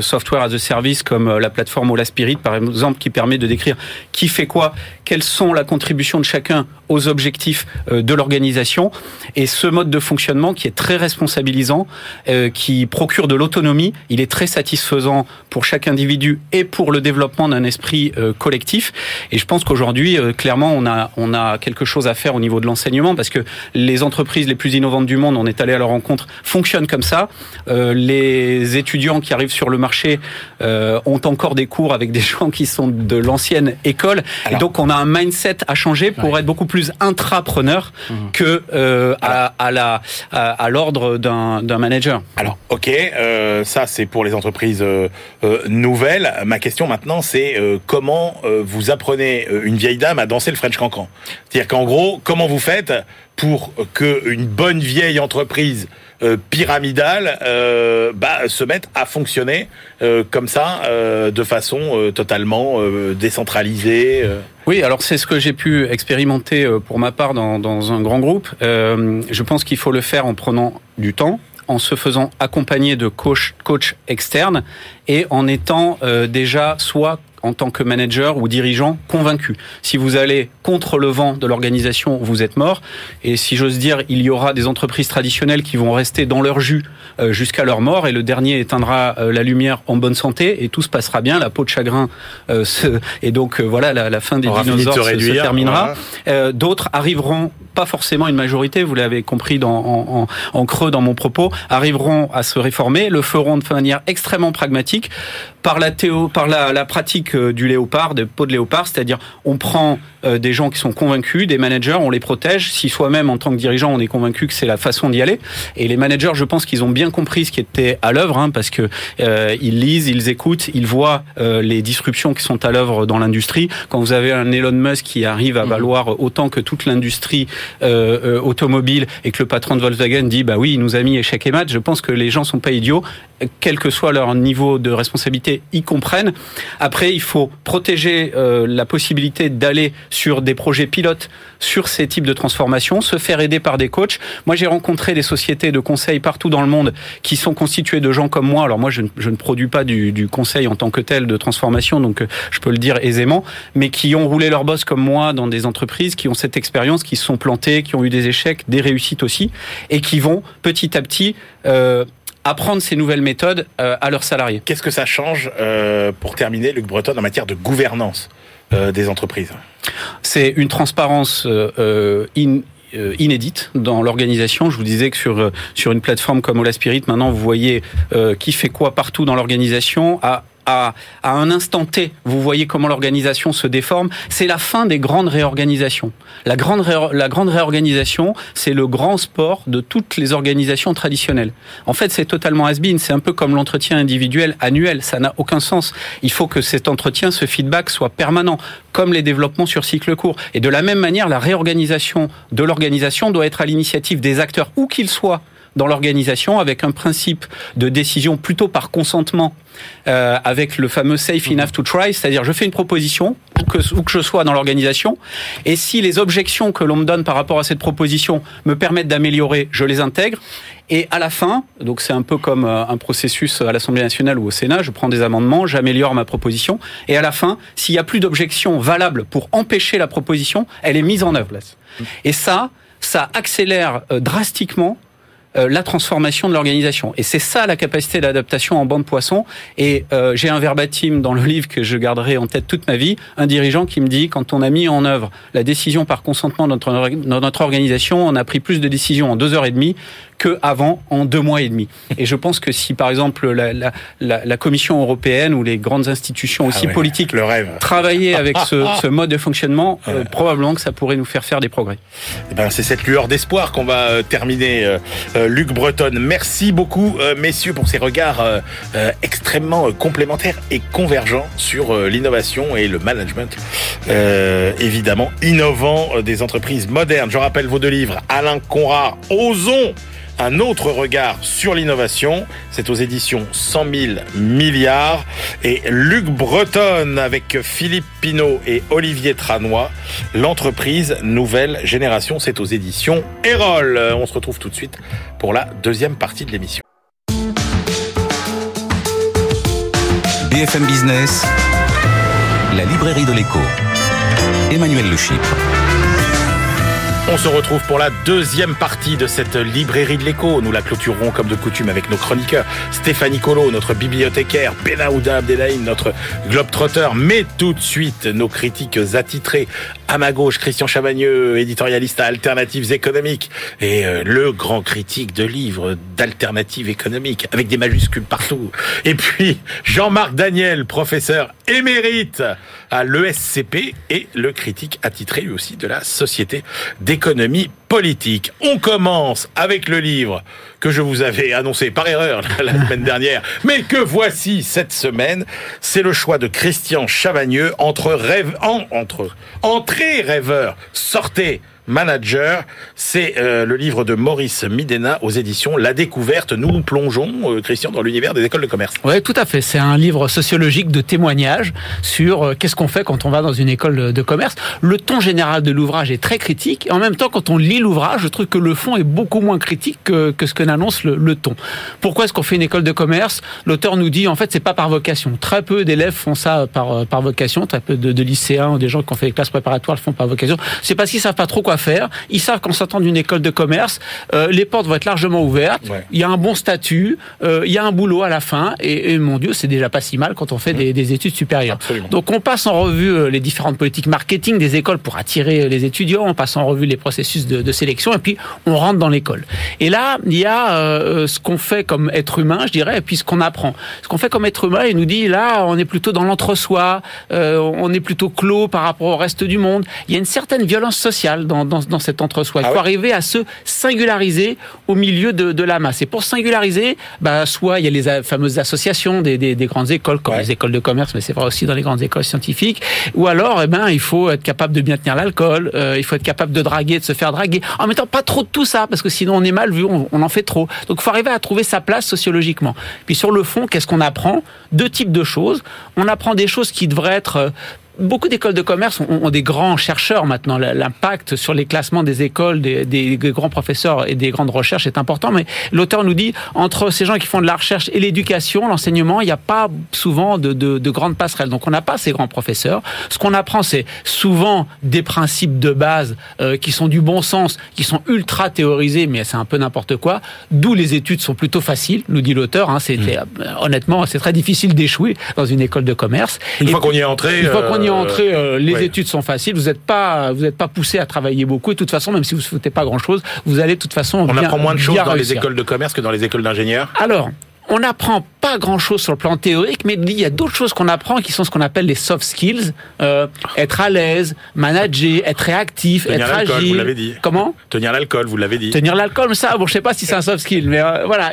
software as a service comme la plateforme Ola Spirit, par exemple, qui permet de décrire qui fait quoi, quelles sont la contribution de chacun aux objectifs de l'organisation. Et ce mode de fonctionnement qui est très responsabilisant, euh, qui procure de l'autonomie, il est très satisfaisant pour chaque individu et pour le développement d'un esprit euh, collectif. Et je pense qu'aujourd'hui, euh, clairement, on a, on a quelque chose à faire au niveau de l'enseignement parce que les entreprises les plus innovantes du monde, on est allé à leur rencontre, fonctionnent comme ça. Euh, les étudiants qui arrivent sur le marché euh, ont encore des cours avec des gens qui sont de l'ancienne école. Alors, et donc, on a un mindset à changer pour ouais. être beaucoup plus intrapreneur mmh. que euh, à, à, la à, à l'ordre d'un manager. Alors, ok, euh, ça c'est pour les entreprises euh, nouvelles. Ma question maintenant, c'est comment vous apprenez une vieille dame à danser le French Cancan? C'est-à-dire qu'en gros, comment vous faites pour que une bonne vieille entreprise euh, euh, bah, se mette à fonctionner euh, comme ça, de façon totalement décentralisée. Oui, alors c'est ce que j'ai pu expérimenter pour ma part dans, un grand groupe. je pense qu'il faut le faire en prenant du temps, en se faisant accompagner de coach, coach externes et en étant euh, déjà soit en tant que manager ou dirigeant convaincu. Si vous allez contre le vent de l'organisation, vous êtes mort. Et si j'ose dire, il y aura des entreprises traditionnelles qui vont rester dans leur jus euh, jusqu'à leur mort et le dernier éteindra euh, la lumière en bonne santé et tout se passera bien. La peau de chagrin euh, se... et donc voilà la, la, fin des On dinosaures de se, réduire, se terminera. Voilà. D'autres arriveront, pas forcément une majorité, vous l'avez compris dans, en, en, en creux dans mon propos, arriveront à se réformer, le feront de manière extrêmement pragmatique par la théo, par la, la pratique du léopard, des peaux de léopard, c'est-à-dire on prend euh, des gens qui sont convaincus, des managers, on les protège. Si soi-même en tant que dirigeant, on est convaincu que c'est la façon d'y aller. Et les managers, je pense qu'ils ont bien compris ce qui était à l'œuvre, hein, parce que euh, ils lisent, ils écoutent, ils voient euh, les disruptions qui sont à l'œuvre dans l'industrie. Quand vous avez un Elon Musk qui arrive à valoir autant que toute l'industrie euh, automobile et que le patron de Volkswagen dit bah oui, il nous a mis échec et mat, je pense que les gens sont pas idiots, quel que soit leur niveau de responsabilité, ils comprennent. Après, il faut protéger euh, la possibilité d'aller sur des projets pilotes sur ces types de transformations, se faire aider par des coachs. Moi, j'ai rencontré des sociétés de conseil partout dans le monde qui sont constituées de gens comme moi. Alors moi, je, je ne produis pas du, du, conseil en tant que tel de transformation, donc euh, je peux le dire aisément, mais qui ont roulé leur boss comme moi dans des entreprises, qui ont cette expérience, qui se sont plantés, qui ont eu des échecs, des réussites aussi, et qui vont petit à petit euh, apprendre ces nouvelles méthodes euh, à leurs salariés. Qu'est-ce que ça change euh, pour terminer, Luc Breton, en matière de gouvernance euh, des entreprises? C'est une transparence in, inédite dans l'organisation. Je vous disais que sur sur une plateforme comme Ola Spirit, maintenant vous voyez euh, qui fait quoi partout dans l'organisation. À à, un instant T, vous voyez comment l'organisation se déforme. C'est la fin des grandes réorganisations. La grande, la grande réorganisation, c'est le grand sport de toutes les organisations traditionnelles. En fait, c'est totalement has-been. C'est un peu comme l'entretien individuel annuel. Ça n'a aucun sens. Il faut que cet entretien, ce feedback soit permanent, comme les développements sur cycle court. Et de la même manière, la réorganisation de l'organisation doit être à l'initiative des acteurs, où qu'ils soient, dans l'organisation avec un principe de décision plutôt par consentement euh, avec le fameux safe enough to try, c'est-à-dire je fais une proposition où que, où que je sois dans l'organisation et si les objections que l'on me donne par rapport à cette proposition me permettent d'améliorer, je les intègre et à la fin, donc c'est un peu comme euh, un processus à l'Assemblée nationale ou au Sénat, je prends des amendements, j'améliore ma proposition et à la fin, s'il n'y a plus d'objection valable pour empêcher la proposition, elle est mise en œuvre. Et ça, ça accélère euh, drastiquement la transformation de l'organisation. Et c'est ça la capacité d'adaptation en bande poisson. Et euh, j'ai un verbatim dans le livre que je garderai en tête toute ma vie, un dirigeant qui me dit, quand on a mis en œuvre la décision par consentement dans notre, notre organisation, on a pris plus de décisions en deux heures et demie que avant en deux mois et demi. Et je pense que si, par exemple, la, la, la, la Commission européenne ou les grandes institutions aussi Ah ouais, politiques le rêve. travaillaient avec ce, ce mode de fonctionnement, euh, probablement que ça pourrait nous faire faire des progrès. Eh ben, c'est cette lueur d'espoir qu'on va euh, terminer. euh, Luc Breton, merci beaucoup, euh, messieurs, pour ces regards extrêmement complémentaires et convergents sur l'innovation et le management, évidemment, innovant des entreprises modernes. Je rappelle vos deux livres, Alain Conrad, Osons un autre regard sur l'innovation. C'est aux éditions 100 000 milliards. Et Luc Breton avec Philippe Pinault et Olivier Tranois. L'entreprise Nouvelle Génération. C'est aux éditions Erol. On se retrouve tout de suite pour la deuxième partie de l'émission. BFM Business, la librairie de l'écho. Emmanuel Le. On se retrouve pour la deuxième partie de cette librairie de l'écho. Nous la clôturerons comme de coutume avec nos chroniqueurs. Stéphanie Colo, notre bibliothécaire, Benaouda Abdelhaim, notre globetrotter. Mais tout de suite, nos critiques attitrés. À ma gauche, Christian Chavagneux, éditorialiste à Alternatives économiques. Et euh, le grand critique de livres d'alternatives économiques, avec des majuscules partout. Et puis, Jean-Marc Daniel, professeur émérite à l'ESCP et le critique attitré lui aussi de la Société d'économie politique. On commence avec le livre que je vous avais annoncé par erreur la semaine dernière, mais que voici cette semaine. C'est le choix de Christian Chavagneux entre rêve, en, entre entrée rêveur, sortez manager. C'est euh, le livre de Maurice Midena aux éditions La Découverte. Nous plongeons, euh, Christian, dans l'univers des écoles de commerce. Oui, tout à fait. C'est un livre sociologique de témoignages sur euh, qu'est-ce qu'on fait quand on va dans une école de, commerce. Le ton général de l'ouvrage est très critique. En même temps, quand on lit l'ouvrage, je trouve que le fond est beaucoup moins critique que, ce que n'annonce le, ton. Pourquoi est-ce qu'on fait une école de commerce? L'auteur nous dit, en fait, c'est pas par vocation. Très peu d'élèves font ça par, par vocation. Très peu de, de lycéens ou des gens qui ont fait des classes préparatoires le font par vocation. C'est parce qu'ils savent pas trop quoi faire. Ils savent qu'en sortant d'une école de commerce, euh, les portes vont être largement ouvertes. Ouais. Il y a un bon statut, euh, il y a un boulot à la fin, et, et mon Dieu, c'est déjà pas si mal quand on fait des, des études supérieures. Absolument. Donc on passe en revue euh, les différentes politiques marketing des écoles pour attirer les étudiants, on passe en revue les processus de, de sélection, et puis on rentre dans l'école. Et là, il y a euh, ce qu'on fait comme être humain, je dirais, et puis ce qu'on apprend. Ce qu'on fait comme être humain, il nous dit là, on est plutôt dans l'entre-soi, on est plutôt clos par rapport au reste du monde. Il y a une certaine violence sociale dans, dans, dans cet entre-soi. Il Ah faut ouais arriver à se singulariser au milieu de, de la masse. Et pour singulariser, bah, soit il y a les a- fameuses associations des, des, des grandes écoles, comme Ouais. les écoles de commerce, mais c'est vrai aussi dans les grandes écoles scientifiques, ou alors, eh ben, il faut être capable de bien tenir l'alcool, euh, il faut être capable de draguer, de se faire draguer. En temps, pas trop de tout ça, parce que sinon on est mal vu, on, on en fait trop. Donc, il faut arriver à trouver sa place sociologiquement. Puis sur le fond, qu'est-ce qu'on apprend? Deux types de choses. On apprend des choses qui devraient être euh, Beaucoup d'écoles de commerce ont, ont des grands chercheurs maintenant. L'impact sur les classements des écoles, des, des grands professeurs et des grandes recherches est important. Mais l'auteur nous dit, entre ces gens qui font de la recherche et l'éducation, l'enseignement, il n'y a pas souvent de, de, de grandes passerelles. Donc on n'a pas ces grands professeurs. Ce qu'on apprend, c'est souvent des principes de base euh, qui sont du bon sens, qui sont ultra théorisés, mais c'est un peu n'importe quoi. D'où les études sont plutôt faciles, nous dit l'auteur. Hein, C'était euh, honnêtement, c'est très difficile d'échouer dans une école de commerce. Une Et fois qu'on y est entré. une fois qu'on y est euh, entré, euh, les ouais. études sont faciles. Vous n'êtes pas, vous n'êtes pas poussé à travailler beaucoup. Et de toute façon, même si vous ne foutez pas grand chose, vous allez de toute façon On bien, apprend moins de choses dans les écoles de commerce que dans les écoles d'ingénieurs. Alors. On n'apprend pas grand-chose sur le plan théorique, mais il y a d'autres choses qu'on apprend qui sont ce qu'on appelle les soft skills. Euh, être à l'aise, manager, être réactif, Tenir être agile. vous l'avez dit. Comment? Tenir l'alcool, vous l'avez dit. Tenir l'alcool, ça, bon, je sais pas si c'est un soft skill, mais euh, voilà.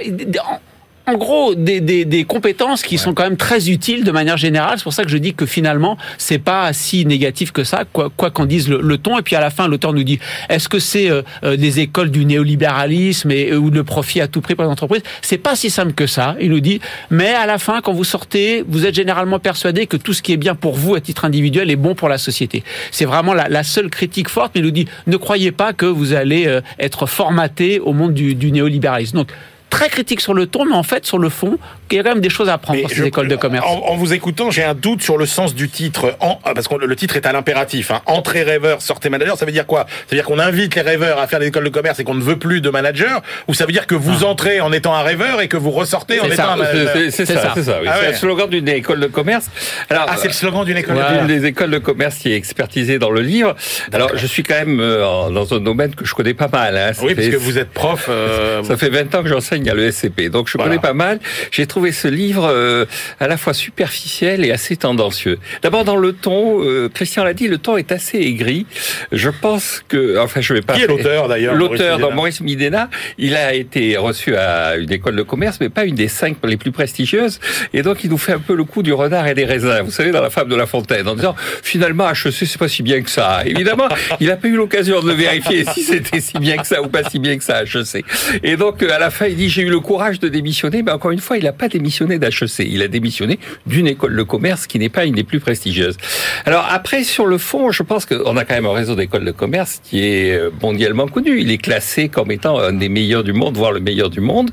En, gros, des, des, des compétences qui sont quand même très utiles de manière générale. C'est pour ça que je dis que finalement, c'est pas si négatif que ça, quoi quoi qu'en dise le, le ton. Et puis à la fin, l'auteur nous dit est-ce que c'est euh, euh, des écoles du néolibéralisme et ou le profit à tout prix pour les entreprises? C'est pas si simple que ça. Il nous dit mais à la fin, quand vous sortez, vous êtes généralement persuadé que tout ce qui est bien pour vous à titre individuel est bon pour la société. C'est vraiment la, la seule critique forte. Mais il nous dit ne croyez pas que vous allez euh, être formaté au monde du, du néolibéralisme. Donc très critique sur le ton, mais en fait, sur le fond, il y a quand même des choses à apprendre pour ces je- écoles de commerce. En, en vous écoutant, j'ai un doute sur le sens du titre. En, ah, parce que le titre est à l'impératif. Hein. Entrée rêveur, sortez manager. Ça veut dire quoi? Ça veut dire qu'on invite les rêveurs à faire des écoles de commerce et qu'on ne veut plus de manager Ou ça veut dire que vous entrez en étant un rêveur et que vous ressortez en étant ça. un manager? C'est ça, c'est ça. oui. Ah c'est ouais. le slogan d'une école de commerce. Alors, Ah, c'est le slogan d'une école de d'une commerce. des écoles de commerce qui est expertisée dans le livre. Alors, je suis quand même euh, dans un domaine que je connais pas mal. Hein. Ça Oui, fait- parce que vous êtes prof. euh, Ça fait 20 ans que j'enseigne à l'ESCP, donc je Voilà. connais pas mal. J'ai trouvé ce livre euh, à la fois superficiel et assez tendancieux. D'abord dans le ton, euh, Christian l'a dit, le ton est assez aigri. Je pense que, enfin, je vais pas. Qui est l'auteur d'ailleurs L'auteur, Maurice dans Midena Maurice Midena, il a été reçu à une école de commerce, mais pas une des cinq les plus prestigieuses. Et donc, il nous fait un peu le coup du renard et des raisins. Vous savez, dans la fable de La Fontaine, en disant, finalement, HEC, c'est pas si bien que ça. Évidemment, il n'a pas eu l'occasion de le vérifier si c'était si bien que ça ou pas si bien que ça, HEC. Et donc, à la fin, il dit, j'ai eu le courage de démissionner, mais encore une fois, il n'a pas démissionné d'HEC. Il a démissionné d'une école de commerce qui n'est pas une des plus prestigieuses. Alors après, sur le fond, je pense qu'on a quand même un réseau d'écoles de commerce qui est euh, mondialement connu. Il est classé comme étant un des meilleurs du monde, voire le meilleur du monde.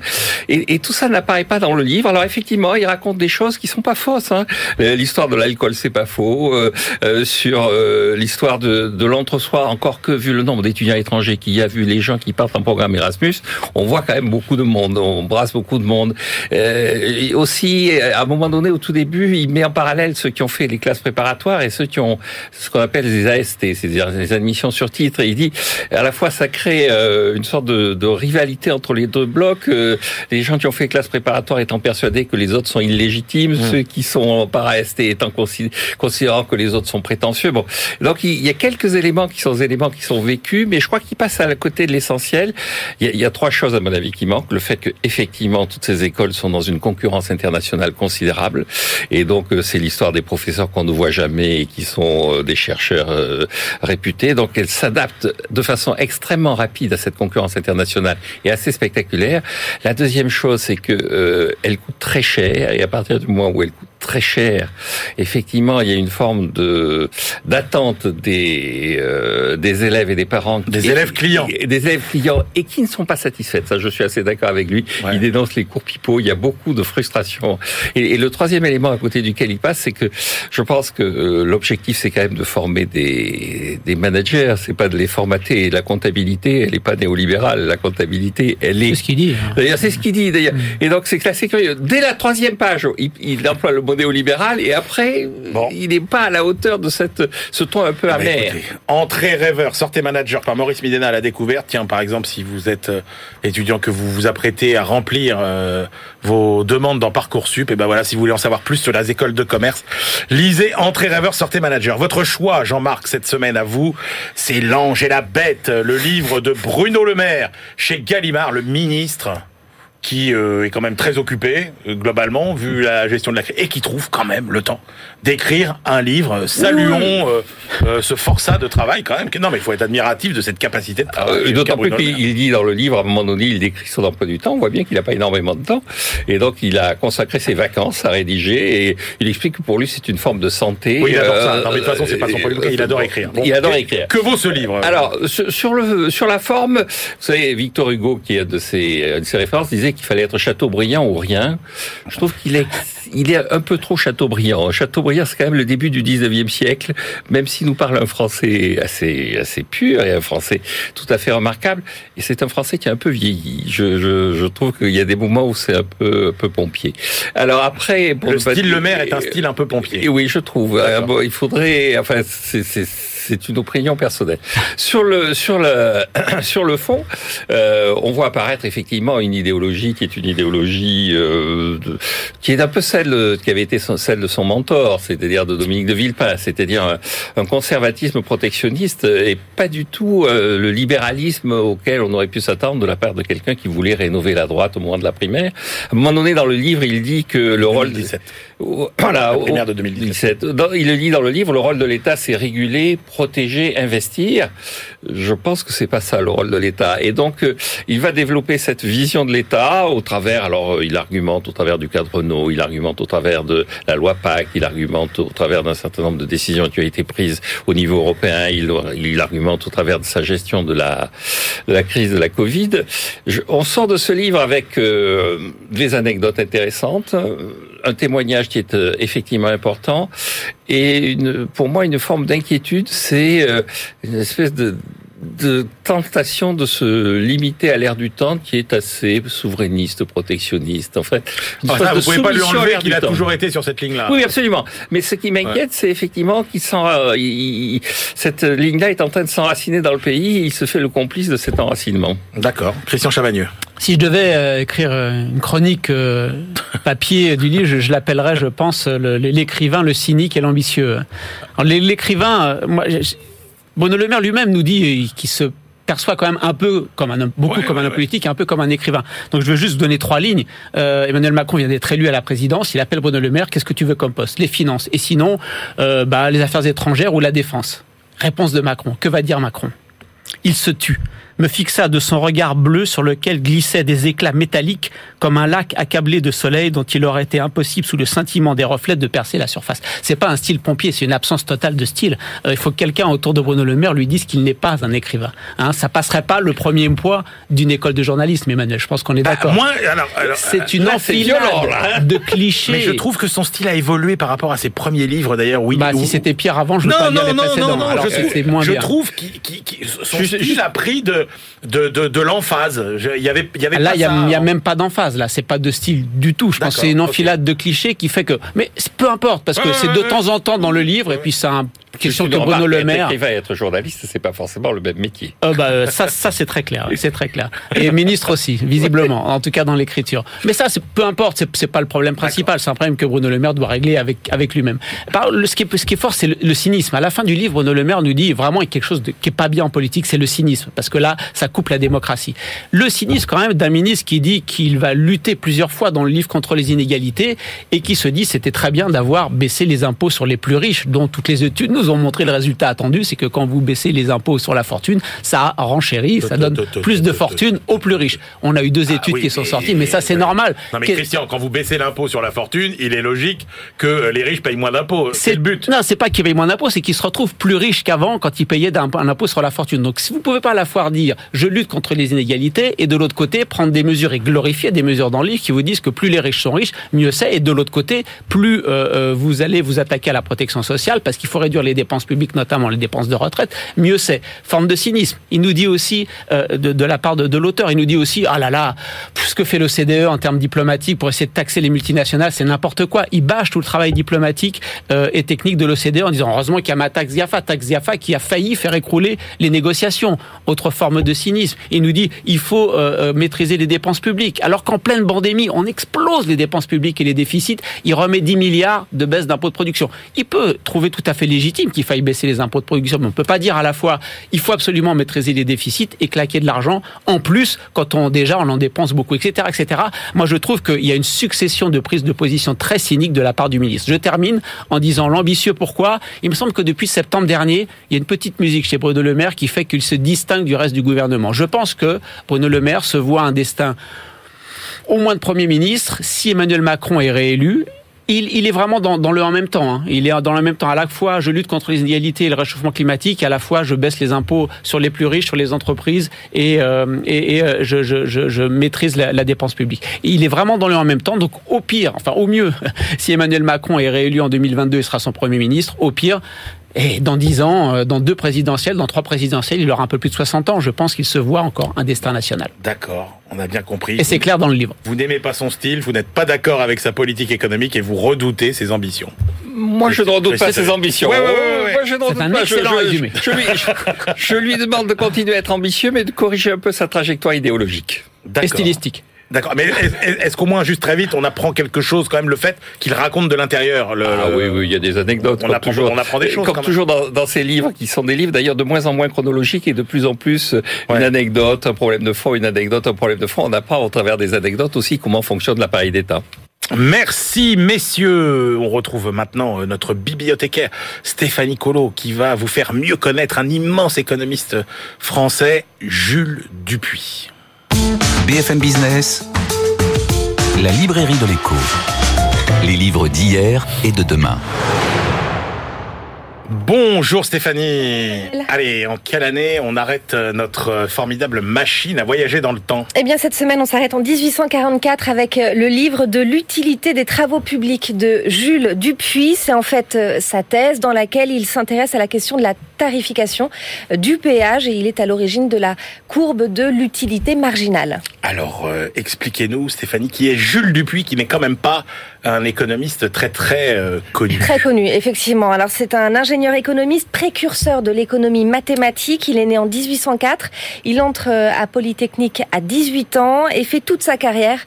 Et, tout ça n'apparaît pas dans le livre. Alors effectivement, il raconte des choses qui sont pas fausses. Hein. Euh, L'histoire de l'alcool, c'est pas faux. Euh, euh, sur l'histoire de l'entre-soi, encore que vu le nombre d'étudiants étrangers qu'il y a, vu les gens qui partent en programme Erasmus, on voit quand même beaucoup de monde. On brasse beaucoup de monde. Euh, et aussi, à un moment donné, au tout début, il met en parallèle ceux qui ont fait les classes préparatoires et ceux qui ont ce qu'on appelle les AST, c'est-à-dire les admissions sur titre. Et il dit, à la fois, ça crée euh, une sorte de, de rivalité entre les deux blocs. euh, les gens qui ont fait les classes préparatoires étant persuadés que les autres sont illégitimes, ceux qui sont par AST étant consi- considérant que les autres sont prétentieux. Bon, donc il y a quelques éléments qui sont des éléments qui sont vécus, mais je crois qu'il passe à la côté de l'essentiel. Il y, a, il y a trois choses à mon avis qui manquent. Le fait que effectivement toutes ces écoles sont dans une concurrence internationale considérable, et donc euh, c'est l'histoire des professeurs qu'on ne voit jamais et qui sont euh, des chercheurs euh, réputés. Donc elles s'adaptent de façon extrêmement rapide à cette concurrence internationale et assez spectaculaire. La deuxième chose, c'est que euh, elle coûte très cher, et à partir du moment où elle coûte très cher, effectivement, il y a une forme de d'attente des euh, des élèves et des parents, Des et- élèves clients. et des élèves clients et qui ne sont pas satisfaits. Ça, je suis assez d'accord avec lui. Ouais. Il dénonce les cours pipeaux. Il y a beaucoup de frustration. Et, et le troisième élément à côté duquel il passe, c'est que je pense que euh, l'objectif, c'est quand même de former des des managers. C'est pas de les formater. Et la comptabilité, elle est pas néolibérale. La comptabilité, elle est C'est ce qu'il dit. D'ailleurs, c'est ce qu'il dit. D'ailleurs, et donc c'est classé curieux. Dès la troisième page, il, il emploie le mot néolibéral, et après, Bon. il n'est pas à la hauteur de cette ce ton un peu Ah amer. écoutez, Entrée rêveur, sortez manager par Maurice Midena à la découverte. Tiens, par exemple, si vous êtes euh, étudiant que vous vous apprêtez à remplir euh, vos demandes dans Parcoursup, et ben voilà, si vous voulez en savoir plus sur les écoles de commerce, lisez Entrée rêveur, sortez manager. Votre choix, Jean-Marc, cette semaine à vous, c'est L'ange et la bête, le livre de Bruno Le Maire chez Gallimard, le ministre qui euh, est quand même très occupé euh, globalement vu la gestion de la crise et qui trouve quand même le temps d'écrire un livre. Saluons euh, euh, ce forçat de travail quand même. Non mais il faut être admiratif de cette capacité de travail. Euh, D'autant plus qu'il dit dans le livre, à un moment donné, il décrit son emploi du temps. On voit bien qu'il n'a pas énormément de temps. Et donc, il a consacré ses vacances à rédiger. Et il explique que pour lui, c'est une forme de santé. Oui, il adore ça. Non, mais de toute façon, c'est pas son vue. Il adore écrire. Bon, il adore écrire. Que vaut ce livre Alors sur le sur la forme, vous savez, Victor Hugo, qui est de ses, de ses références, disait qu'il fallait être Chateaubriand ou rien. Je trouve qu'il est il est un peu trop Chateaubriand. Chateaubriand, c'est quand même le début du 19e siècle, même s'il nous parle un français assez assez pur et un français tout à fait remarquable. Et c'est un français qui est un peu vieilli. Je, je, je trouve qu'il y a des moments où c'est un peu un peu pompier. Alors après, le style dire- Le Maire est un style un peu et pompier. oui, je trouve. Euh, bon, il faudrait. Enfin, c'est c'est une opinion personnelle. Sur le sur le sur le fond, euh, on voit apparaître effectivement une idéologie qui est une idéologie euh, qui est un peu celle qui avait été celle de son mentor, c'est-à-dire de Dominique de Villepin, c'est-à-dire un, un conservatisme protectionniste et pas du tout euh, le libéralisme auquel on aurait pu s'attendre de la part de quelqu'un qui voulait rénover la droite au moment de la primaire. À un moment donné, dans le livre, il dit que le rôle 2017. Voilà, La de 2017. 2017. Dans- il le dit dans le livre, le rôle de l'État, c'est réguler, protéger, investir. Je pense que c'est pas ça le rôle de l'État. Et donc, euh, il va développer cette vision de l'État au travers. Alors, euh, il argumente au travers du cadre Renault, il argumente au travers de la loi PAC, il argumente au travers d'un certain nombre de décisions qui ont été prises au niveau européen, il, il argumente au travers de sa gestion de la, de la crise de la Covid. Je, on sort de ce livre avec euh, des anecdotes intéressantes, un témoignage qui est euh, effectivement important, et une, pour moi une forme d'inquiétude, c'est euh, une espèce de de tentation de se limiter à l'ère du temps qui est assez souverainiste, protectionniste. En fait, une Ah, ça, vous pouvez pas lui enlever qu'il a temps. toujours été sur cette ligne-là. Oui, absolument. Mais ce qui m'inquiète, Ouais. c'est effectivement qu'il s'en, euh, il- il- cette ligne-là est en train de s'enraciner dans le pays. et Il se fait le complice de cet enracinement. D'accord. Christian Chavagneux. Si je devais euh, écrire euh, une chronique euh, papier du livre, je, je l'appellerais, je pense, le- l'écrivain, le cynique et l'ambitieux. L'écrivain, moi, je- Bruno Le Maire lui-même nous dit qu'il se perçoit quand même un peu comme un homme, beaucoup Ouais, comme un ouais, homme politique, un peu comme un écrivain. Donc je veux juste vous donner trois lignes. Euh, Emmanuel Macron vient d'être élu à la présidence. Il appelle Bruno Le Maire. Qu'est-ce que tu veux comme poste? Les finances. Et sinon, euh, bah, les affaires étrangères ou la défense. Réponse de Macron. Que va dire Macron? Il se tut, me fixa de son regard bleu sur lequel glissaient des éclats métalliques comme un lac accablé de soleil dont il aurait été impossible sous le scintillement des reflets de percer la surface. C'est pas un style pompier, c'est une absence totale de style. Euh, il faut que quelqu'un autour de Bruno Le Maire lui dise qu'il n'est pas un écrivain. Hein, ça passerait pas le premier poids d'une école de journalisme, Emmanuel. Je pense qu'on est d'accord. Moi, alors, alors, c'est une là, c'est enfilade violent, là, hein. de clichés. mais je trouve que son style a évolué par rapport à ses premiers livres, d'ailleurs. Oui. Bah, si c'était pire avant, je ne non, pas non, les non, précédents. non, non, Alors, je trouve, moins je bien. trouve son Juste- style juste- a pris de, de, de, de l'emphase. Il y avait, il y avait Là, il y a, ça y a même pas d'emphase. Là, c'est pas de style du tout. Je pense que c'est une enfilade de clichés qui fait que. Mais peu importe, parce que Ouais, c'est de ouais. temps en temps dans le livre, et puis c'est un question que Bruno Le Maire. Écrivain et être journaliste, c'est pas forcément le même métier. Euh, bah, ça, ça c'est très clair, c'est très clair. Et ministre aussi, visiblement, en tout cas dans l'écriture. Mais ça, c'est peu importe, c'est, pas le problème principal. C'est un problème que Bruno Le Maire doit régler avec avec lui-même. Ce qui est ce qui est fort, c'est le, le cynisme. À la fin du livre, Bruno Le Maire nous dit vraiment il y a quelque chose de, qui est pas bien en politique, c'est le cynisme, parce que là, ça coupe la démocratie. Le cynisme, quand même, d'un ministre qui dit qu'il va lutter plusieurs fois dans le livre contre les inégalités et qui se dit c'était très bien d'avoir baissé les impôts sur les plus riches, dont toutes les études nous ont montré le résultat attendu, c'est que quand vous baissez les impôts sur la fortune, ça renchérit, ça donne plus de fortune aux plus riches. On a eu deux études oui, qui sont sorties, mais ça c'est normal. Non mais Christian, quand vous baissez l'impôt sur la fortune, il est logique que euh, les riches payent moins d'impôts. C'est le but. Non, c'est pas qu'ils payent moins d'impôts, c'est qu'ils se retrouvent plus riches qu'avant quand ils payaient un impôt sur la fortune. Donc, si vous pouvez pas à la fois dire je lutte contre les inégalités et de l'autre côté prendre des mesures et glorifier des mesures dans le livre qui vous disent que plus les riches sont riches, mieux c'est. Et de l'autre côté, plus euh, euh, vous allez vous attaquer à la protection sociale parce qu'il faut réduire les dépenses publiques, notamment les dépenses de retraite, mieux c'est. Forme de cynisme. Il nous dit aussi euh, de, la part de, l'auteur, il nous dit aussi ah là là, ce que fait l'OCDE en termes diplomatiques pour essayer de taxer les multinationales, c'est n'importe quoi. Il bâche tout le travail diplomatique euh, et technique de l'OCDE en disant heureusement qu'il y a ma taxe GAFA, taxe GAFA qui a failli faire écrouler les négociations. Autre forme de cynisme. Il nous dit il faut euh, maîtriser les dépenses publiques. Alors qu'en pleine pandémie, on explose les dépenses publiques et les déficits. Il remet 10 milliards de baisse d'impôts de production. Il peut trouver tout à fait légitime qu'il faille baisser les impôts de production, mais on peut pas dire à la fois il faut absolument maîtriser les déficits et claquer de l'argent en plus quand on déjà on en dépense beaucoup, etc., etc. Moi, je trouve qu'il y a une succession de prises de position très cyniques de la part du ministre. Je termine en disant l'ambitieux. Pourquoi Il me semble que depuis septembre dernier, il y a une petite musique chez Bruno Le Maire qui fait qu'il se distingue du reste du gouvernement. Je pense que Bruno Le Maire se voit un destin au moins de Premier ministre si Emmanuel Macron est réélu. Il, il est vraiment dans, dans le en même temps. hein. Il est dans le même temps. À la fois, je lutte contre les inégalités et le réchauffement climatique. À la fois, je baisse les impôts sur les plus riches, sur les entreprises, et, euh, et, et, euh, je, je, je, je maîtrise la, la dépense publique. Il est vraiment dans le en même temps. Donc, au pire, enfin au mieux, si Emmanuel Macron est réélu en 2022, il sera son premier ministre. Au pire. Et dans dix ans, euh, dans deux présidentielles, dans trois présidentielles, il aura un peu plus de 60 ans. Je pense qu'il se voit encore un destin national. D'accord, on a bien compris. Et c'est clair dans le livre. Vous n'aimez pas son style, vous n'êtes pas d'accord avec sa politique économique et vous redoutez ses ambitions. Moi, je ne redoute pas ses ambitions. Ouais, ouais, ouais, ouais. Moi, je ne redoute un pas. excellent je, je- résumé. Je, lui, je- je lui demande de continuer à être ambitieux, mais de corriger un peu sa trajectoire idéologique. Et stylistique. D'accord, mais est- est-ce qu'au moins, juste très vite, on apprend quelque chose, quand même, le fait qu'il raconte de l'intérieur le, Ah le- oui, oui, il y a des anecdotes. On apprend- toujours, on apprend des choses, Comme toujours dans, dans ces livres, qui sont des livres d'ailleurs de moins en moins chronologiques et de plus en plus euh, une anecdote, un problème de fond, une anecdote, un problème de fond. On apprend au travers des anecdotes aussi comment fonctionne l'appareil d'État. Merci messieurs. On retrouve maintenant euh, notre bibliothécaire Stéphanie Collot qui va vous faire mieux connaître un immense économiste français, Jules Dupuis. BFM Business, la librairie de l'écho. Les livres d'hier et de demain. Bonjour Stéphanie. Allez, en quelle année on arrête euh, notre euh, formidable machine à voyager dans le temps? Eh bien, cette semaine, on s'arrête en 1844 avec euh, le livre de l'utilité des travaux publics de Jules Dupuis. C'est en fait sa thèse dans laquelle il s'intéresse à la question de la tarification du péage et il est à l'origine de la courbe de l'utilité marginale. Alors, euh, expliquez-nous, Stéphanie, qui est Jules Dupuis, qui n'est quand même pas un économiste très très euh, connu. Très connu, effectivement. Alors, c'est un ingénieur économiste précurseur de l'économie mathématique. Il est né en 1804. Il entre euh, à Polytechnique à 18 ans et fait toute sa carrière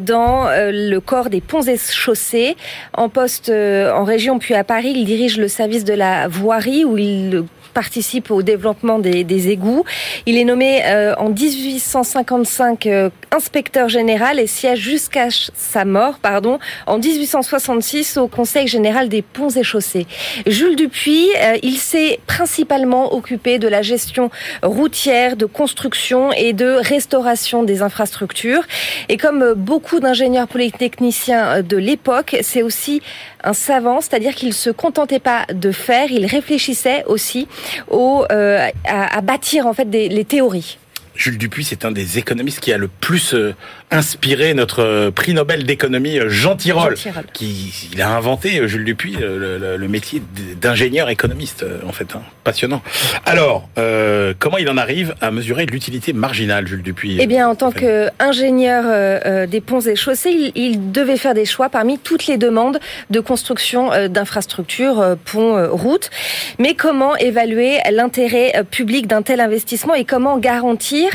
dans le corps des ponts et chaussées. En poste en région puis à Paris, il dirige le service de la voirie où il participe au développement des, égouts. Il est nommé euh, en 1855 euh, inspecteur général et siège jusqu'à sa mort, pardon, en 1866 au Conseil général des ponts et chaussées. Jules Dupuis, euh, il s'est principalement occupé de la gestion routière, de construction et de restauration des infrastructures. Et comme beaucoup d'ingénieurs polytechniciens de l'époque, c'est aussi un savant, c'est-à-dire qu'il se contentait pas de faire, il réfléchissait aussi au, euh, à, à, bâtir en fait des, les théories. Jules Dupuis, c'est un des économistes qui a le plus euh, inspiré notre euh, prix Nobel d'économie euh, Jean Tirole, Jean Tirole. qui il a inventé Jules Dupuis le, le, le métier d'ingénieur économiste en fait, hein, passionnant. Alors, euh, comment il en arrive à mesurer l'utilité marginale, Jules Dupuis Eh bien, en tant qu'ingénieur euh, des ponts et chaussées, il, il, devait faire des choix parmi toutes les demandes de construction euh, d'infrastructures, ponts, routes. Mais comment évaluer l'intérêt public d'un tel investissement et comment garantir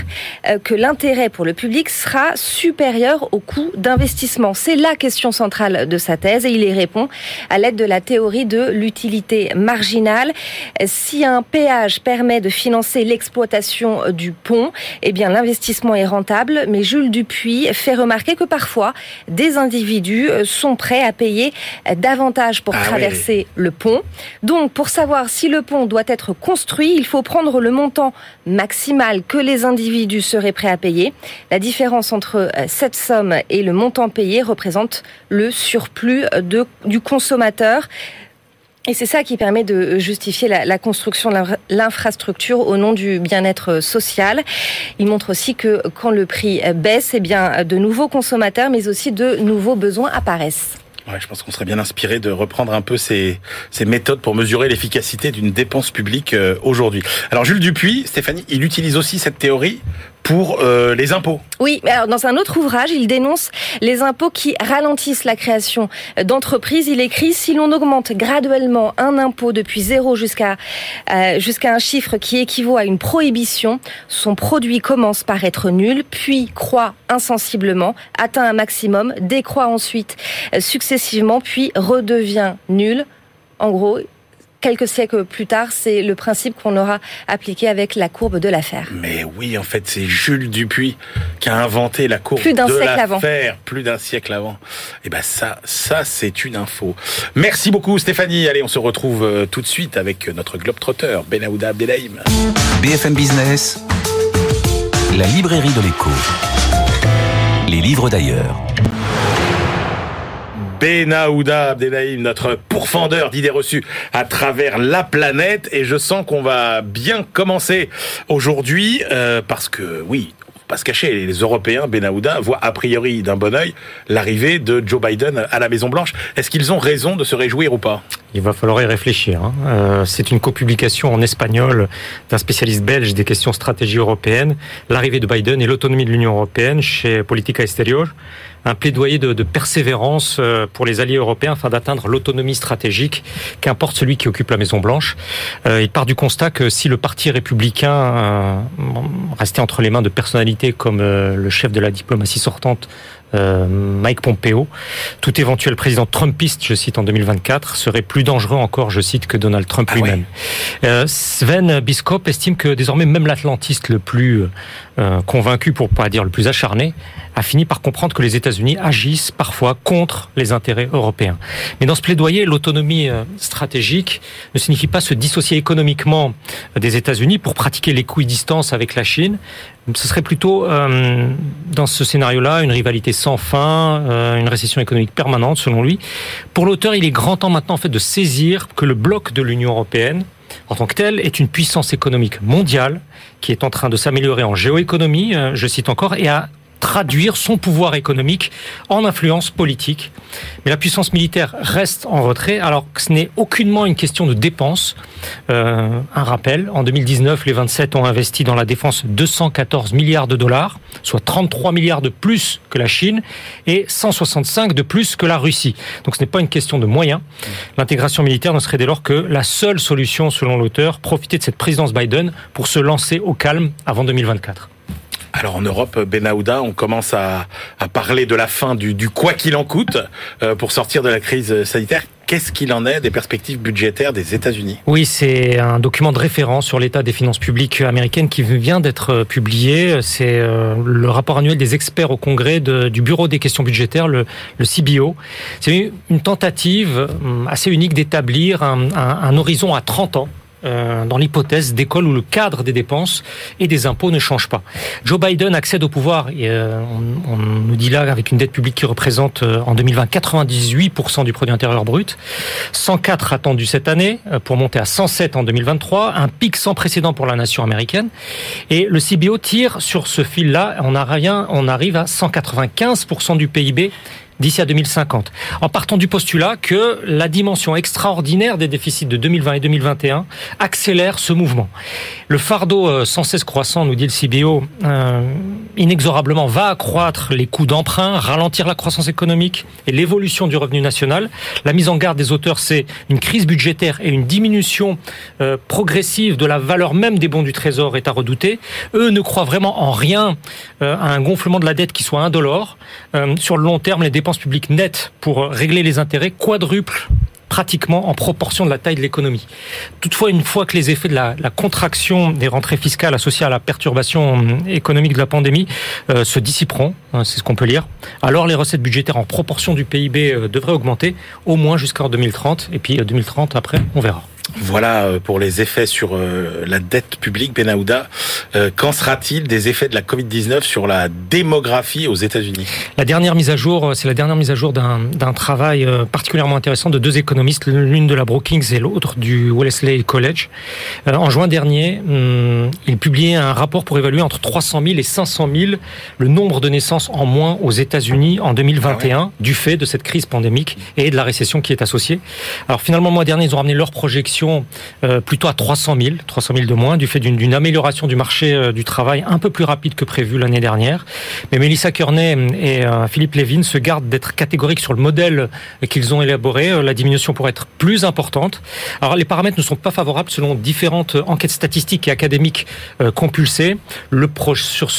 que l'intérêt pour le public sera supérieur au coût d'investissement C'est la question centrale de sa thèse et il y répond à l'aide de la théorie de l'utilité marginale. Si un péage permet de financer l'exploitation du pont, eh bien l'investissement est rentable, mais Jules Dupuis fait remarquer que parfois des individus sont prêts à payer davantage pour ah traverser oui. le pont. Donc pour savoir si le pont doit être construit, il faut prendre le montant maximal que les individus seraient prêts à payer. La différence entre cette somme et le montant payé représente le surplus du consommateur. Et c'est ça qui permet de justifier la, construction de l'infrastructure au nom du bien-être social. Il montre aussi que quand le prix baisse, eh bien, de nouveaux consommateurs, mais aussi de nouveaux besoins apparaissent. Je pense qu'on serait bien inspiré de reprendre un peu ces, ces méthodes pour mesurer l'efficacité d'une dépense publique euh, aujourd'hui. Alors Jules Dupuis, Stéphanie, il utilise aussi cette théorie pour euh, les impôts. Oui, alors dans un autre ouvrage, il dénonce les impôts qui ralentissent la création d'entreprises. Il écrit si l'on augmente graduellement un impôt depuis zéro jusqu'à euh, jusqu'à un chiffre qui équivaut à une prohibition, son produit commence par être nul, puis croît insensiblement, atteint un maximum, décroît ensuite successivement, puis redevient nul. En gros, quelques siècles plus tard, c'est le principe qu'on aura appliqué avec la courbe de l'affaire. Mais oui, en fait, c'est Jules Dupuis qui a inventé la courbe plus de l'affaire, plus d'un siècle avant. Et ben ça, ça c'est une info. Merci beaucoup Stéphanie. Allez, on se retrouve euh, tout de suite avec notre globe-trotteur Benahouda Abdelhaim. BFM Business, la librairie de l'écho. Les livres d'ailleurs. Benahouda Abdelhaim, notre pourfendeur d'idées reçues à travers la planète. Et je sens qu'on va bien commencer aujourd'hui euh, parce que, oui, pas se cacher, les Européens, Benahouda, voient a priori d'un bon oeil l'arrivée de Joe Biden à la Maison Blanche. Est-ce qu'ils ont raison de se réjouir ou pas? Il va falloir y réfléchir. Hein. Euh, c'est une copublication en espagnol d'un spécialiste belge des questions stratégie européennes, l'arrivée de Biden et l'autonomie de l'Union européenne chez Politica Exterior un plaidoyer de, persévérance euh, pour les alliés européens afin d'atteindre l'autonomie stratégique, qu'importe celui qui occupe la Maison Blanche. Euh, il part du constat que si le parti républicain euh, restait entre les mains de personnalités comme le chef de la diplomatie sortante, euh, Mike Pompeo, tout éventuel président trumpiste, je cite en 2024, serait plus dangereux encore, je cite, que Donald Trump lui-même. Ah ouais. Sven Biskop estime que désormais même l'atlantiste le plus convaincu, pour pas dire le plus acharné, a fini par comprendre que les États-Unis États-Unis agissent parfois contre les intérêts européens. Mais dans ce plaidoyer, l'autonomie euh, stratégique ne signifie pas se dissocier économiquement des États-Unis pour pratiquer l'équidistance avec la Chine. Ce serait plutôt, euh, dans ce scénario-là, une rivalité sans fin, euh, une récession économique permanente, selon lui. Pour l'auteur, il est grand temps maintenant en fait de saisir que le bloc de l'Union européenne, en tant que tel, est une puissance économique mondiale qui est en train de s'améliorer en géoéconomie, euh, je cite encore, et à traduire son pouvoir économique en influence politique. Mais la puissance militaire reste en retrait, alors que ce n'est aucunement une question de dépenses. Euh, un rappel, en 2019, les 27 ont investi dans la défense 214 milliards de dollars, soit 33 milliards de plus que la Chine et 165 de plus que la Russie. Donc ce n'est pas une question de moyens. L'intégration militaire ne serait dès lors que la seule solution, selon l'auteur, profiter de cette présidence Biden pour se lancer au calme avant 2024. Alors en Europe, Benahouda, on commence à, parler de la fin du, quoi qu'il en coûte euh, pour sortir de la crise sanitaire. Qu'est-ce qu'il en est des perspectives budgétaires des États-Unis? Oui, c'est un document de référence sur l'état des finances publiques américaines qui vient d'être publié. C'est euh, le rapport annuel des experts au Congrès du Bureau des questions budgétaires, le, CBO. C'est une tentative hum, assez unique d'établir un horizon à 30 ans euh, dans l'hypothèse d'école où le cadre des dépenses et des impôts ne change pas. Joe Biden accède au pouvoir, euh, on, on, nous dit là, avec une dette publique qui représente euh, en 2020 98% du produit intérieur brut, 104 attendu cette année euh, pour monter à 107 en 2023, un pic sans précédent pour la nation américaine. Et le CBO tire sur ce fil-là, on, on arrive à 195% du PIB d'ici à 2050, en partant du postulat que la dimension extraordinaire des déficits de 2020 et 2021 accélère ce mouvement. Le fardeau euh, sans cesse croissant, nous dit le CBO, euh, inexorablement va accroître les coûts d'emprunt, ralentir la croissance économique et l'évolution du revenu national. La mise en garde des auteurs, c'est une crise budgétaire et une diminution euh, progressive de la valeur même des bons du Trésor est à redouter. Eux ne croient vraiment en rien à un gonflement de la dette qui soit indolore. Sur le long terme, les dépenses publiques nettes pour régler les intérêts quadruplent pratiquement en proportion de la taille de l'économie. Toutefois, une fois que les effets de la, contraction des rentrées fiscales associées à la perturbation économique de la pandémie euh, se dissiperont, hein, c'est ce qu'on peut lire, alors les recettes budgétaires en proportion du PIB euh, devraient augmenter au moins jusqu'en 2030, et puis 2030 euh, après, on verra. Voilà euh, pour les effets sur euh, la dette publique, Benahouda. Euh, qu'en sera-t-il des effets de la Covid-19 sur la démographie aux États-Unis? La dernière mise à jour, c'est la dernière mise à jour d'un travail particulièrement intéressant de deux économistes, l'une de la Brookings et l'autre du Wellesley College. En juin dernier, ils publiaient un rapport pour évaluer entre 300 000 et 500 000 le nombre de naissances en moins aux États-Unis en 2021 ah ouais. du fait de cette crise pandémique et de la récession qui est associée. Alors finalement, le mois dernier, ils ont ramené leur projection euh, plutôt à 300 000, 300 000 de moins, du fait d'une amélioration du marché euh, du travail un peu plus rapide que prévu l'année dernière. Mais Melissa Kearney et euh, Philippe Levin se gardent d'être catégoriques sur le modèle qu'ils ont élaboré. La diminution pourrait être plus importante. Alors les paramètres ne sont pas favorables selon différentes enquêtes statistiques et académiques compulsées. Sur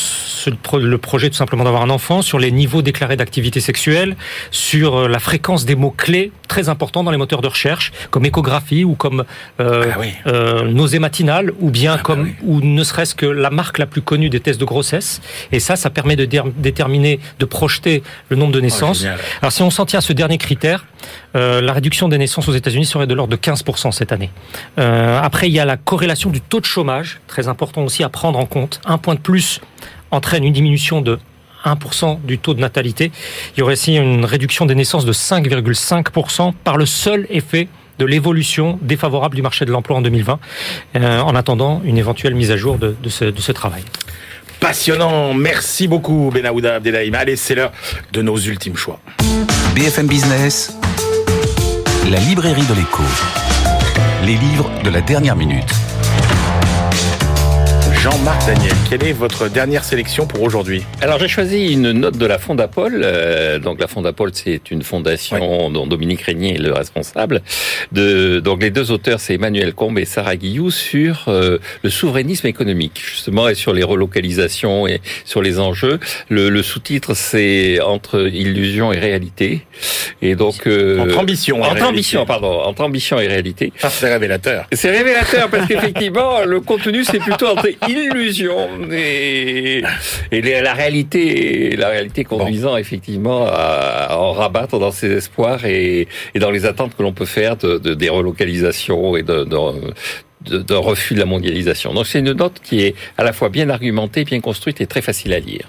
le projet tout simplement d'avoir un enfant, sur les niveaux déclarés d'activité sexuelle, sur la fréquence des mots-clés très importants dans les moteurs de recherche, comme échographie ou comme euh, ah oui. euh, nausée matinale ou bien ah comme bah oui. ou ne serait-ce que la marque la plus connue des tests de grossesse et ça ça permet de déterminer de projeter le nombre de naissances. Oh, Alors si on s'en tient à ce dernier critère, euh, la réduction des naissances aux États-Unis serait de l'ordre de 15% cette année. Euh, après il y a la corrélation du taux de chômage, très important aussi à prendre en compte. Un point de plus entraîne une diminution de 1% du taux de natalité. Il y aurait aussi une réduction des naissances de 5,5% par le seul effet de l'évolution défavorable du marché de l'emploi en 2020, euh, en attendant une éventuelle mise à jour de, de, ce, de ce travail. Passionnant, merci beaucoup Benahouda Abdelhaim. Allez, c'est l'heure de nos ultimes choix. BFM Business, la librairie de l'écho. Les livres de la dernière minute. Jean-Marc Daniel, quelle est votre dernière sélection pour aujourd'hui Alors j'ai choisi une note de la Fondapol. Euh, donc la Fondapol, c'est une fondation dont Dominique Régnier est le responsable. De, donc les deux auteurs, c'est Emmanuel Combe et Sarah Guillou sur euh, le souverainisme économique, justement, et sur les relocalisations et sur les enjeux. Le, le sous-titre, c'est entre illusion et réalité. Et donc euh, entre ambition, entre ambition, pardon, entre ambition et réalité. Ça c'est révélateur. C'est révélateur parce qu'effectivement, le contenu, c'est plutôt entre illusion et, et la réalité, la réalité conduisant effectivement à, en rabattre dans ses espoirs et, et dans les attentes que l'on peut faire de, de des relocalisations et de, de, de refus de la mondialisation. Donc c'est une note qui est à la fois bien argumentée, bien construite et très facile à lire.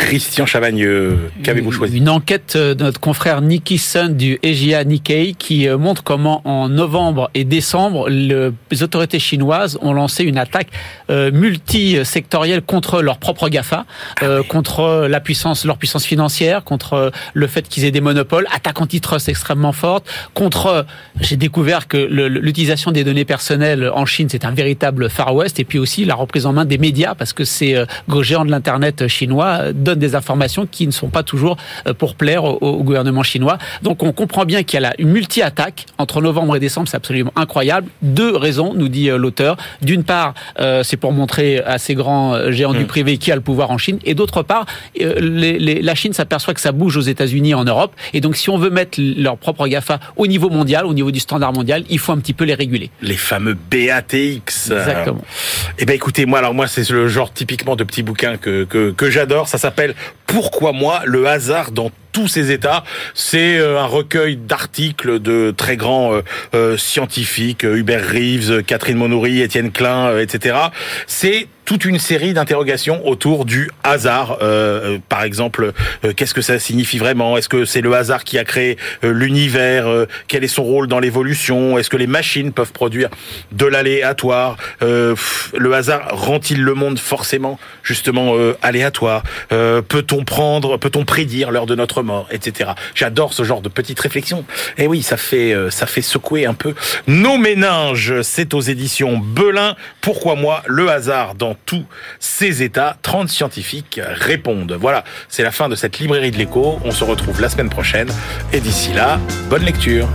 Christian Chavagneux, qu'avez-vous choisi Une enquête de notre confrère Nicky Sun du EGIA Nikkei qui euh, montre comment en novembre et décembre, les autorités chinoises ont lancé une attaque euh, multisectorielle contre leur propre GAFA, euh, contre la puissance, leur puissance financière, contre le fait qu'ils aient des monopoles, attaque antitrust extrêmement forte, contre, j'ai découvert que l'utilisation des données personnelles en Chine, c'est un véritable Far West, et puis aussi la reprise en main des médias, parce que ces géants de l'Internet chinois donnent des informations qui ne sont pas toujours euh, pour plaire au, gouvernement chinois. Donc on comprend bien qu'il y a une multi-attaque entre novembre et décembre, c'est absolument incroyable. Deux raisons, nous dit euh, l'auteur. D'une part, euh, c'est pour montrer à ces grands géants du mmh. privé qui a le pouvoir en Chine, et d'autre part, la Chine s'aperçoit que ça bouge aux États-Unis et en Europe, et donc si on veut mettre leur propre GAFA au niveau mondial, au niveau du standard mondial, il faut un petit peu les réguler. Les fameux BATX. Exactement. Eh ben écoutez, moi alors moi c'est le genre typiquement de petit bouquin que que, que j'adore. Ça s'appelle pourquoi moi le hasard dans tous ces États. C'est euh, un recueil d'articles de très grands euh, euh, scientifiques, Hubert Reeves, Catherine Monoury, Étienne Klein, etc. C'est toute une série d'interrogations autour du hasard. Euh, par exemple, qu'est-ce que ça signifie vraiment? Est-ce que c'est le hasard qui a créé l'univers? Quel est son rôle dans l'évolution? Est-ce que les machines peuvent produire de l'aléatoire? Le hasard rend-il le monde forcément justement aléatoire? Peut-on prendre, peut-on prédire l'heure de notre etc. J'adore ce genre de petites réflexions. Et eh oui, ça fait euh, ça fait secouer un peu nos méninges. C'est aux éditions Belin. Pourquoi moi Le hasard dans tous ces états? 30 scientifiques répondent. Voilà, c'est la fin de cette librairie de l'écho. On se retrouve la semaine prochaine. Et d'ici là, bonne lecture.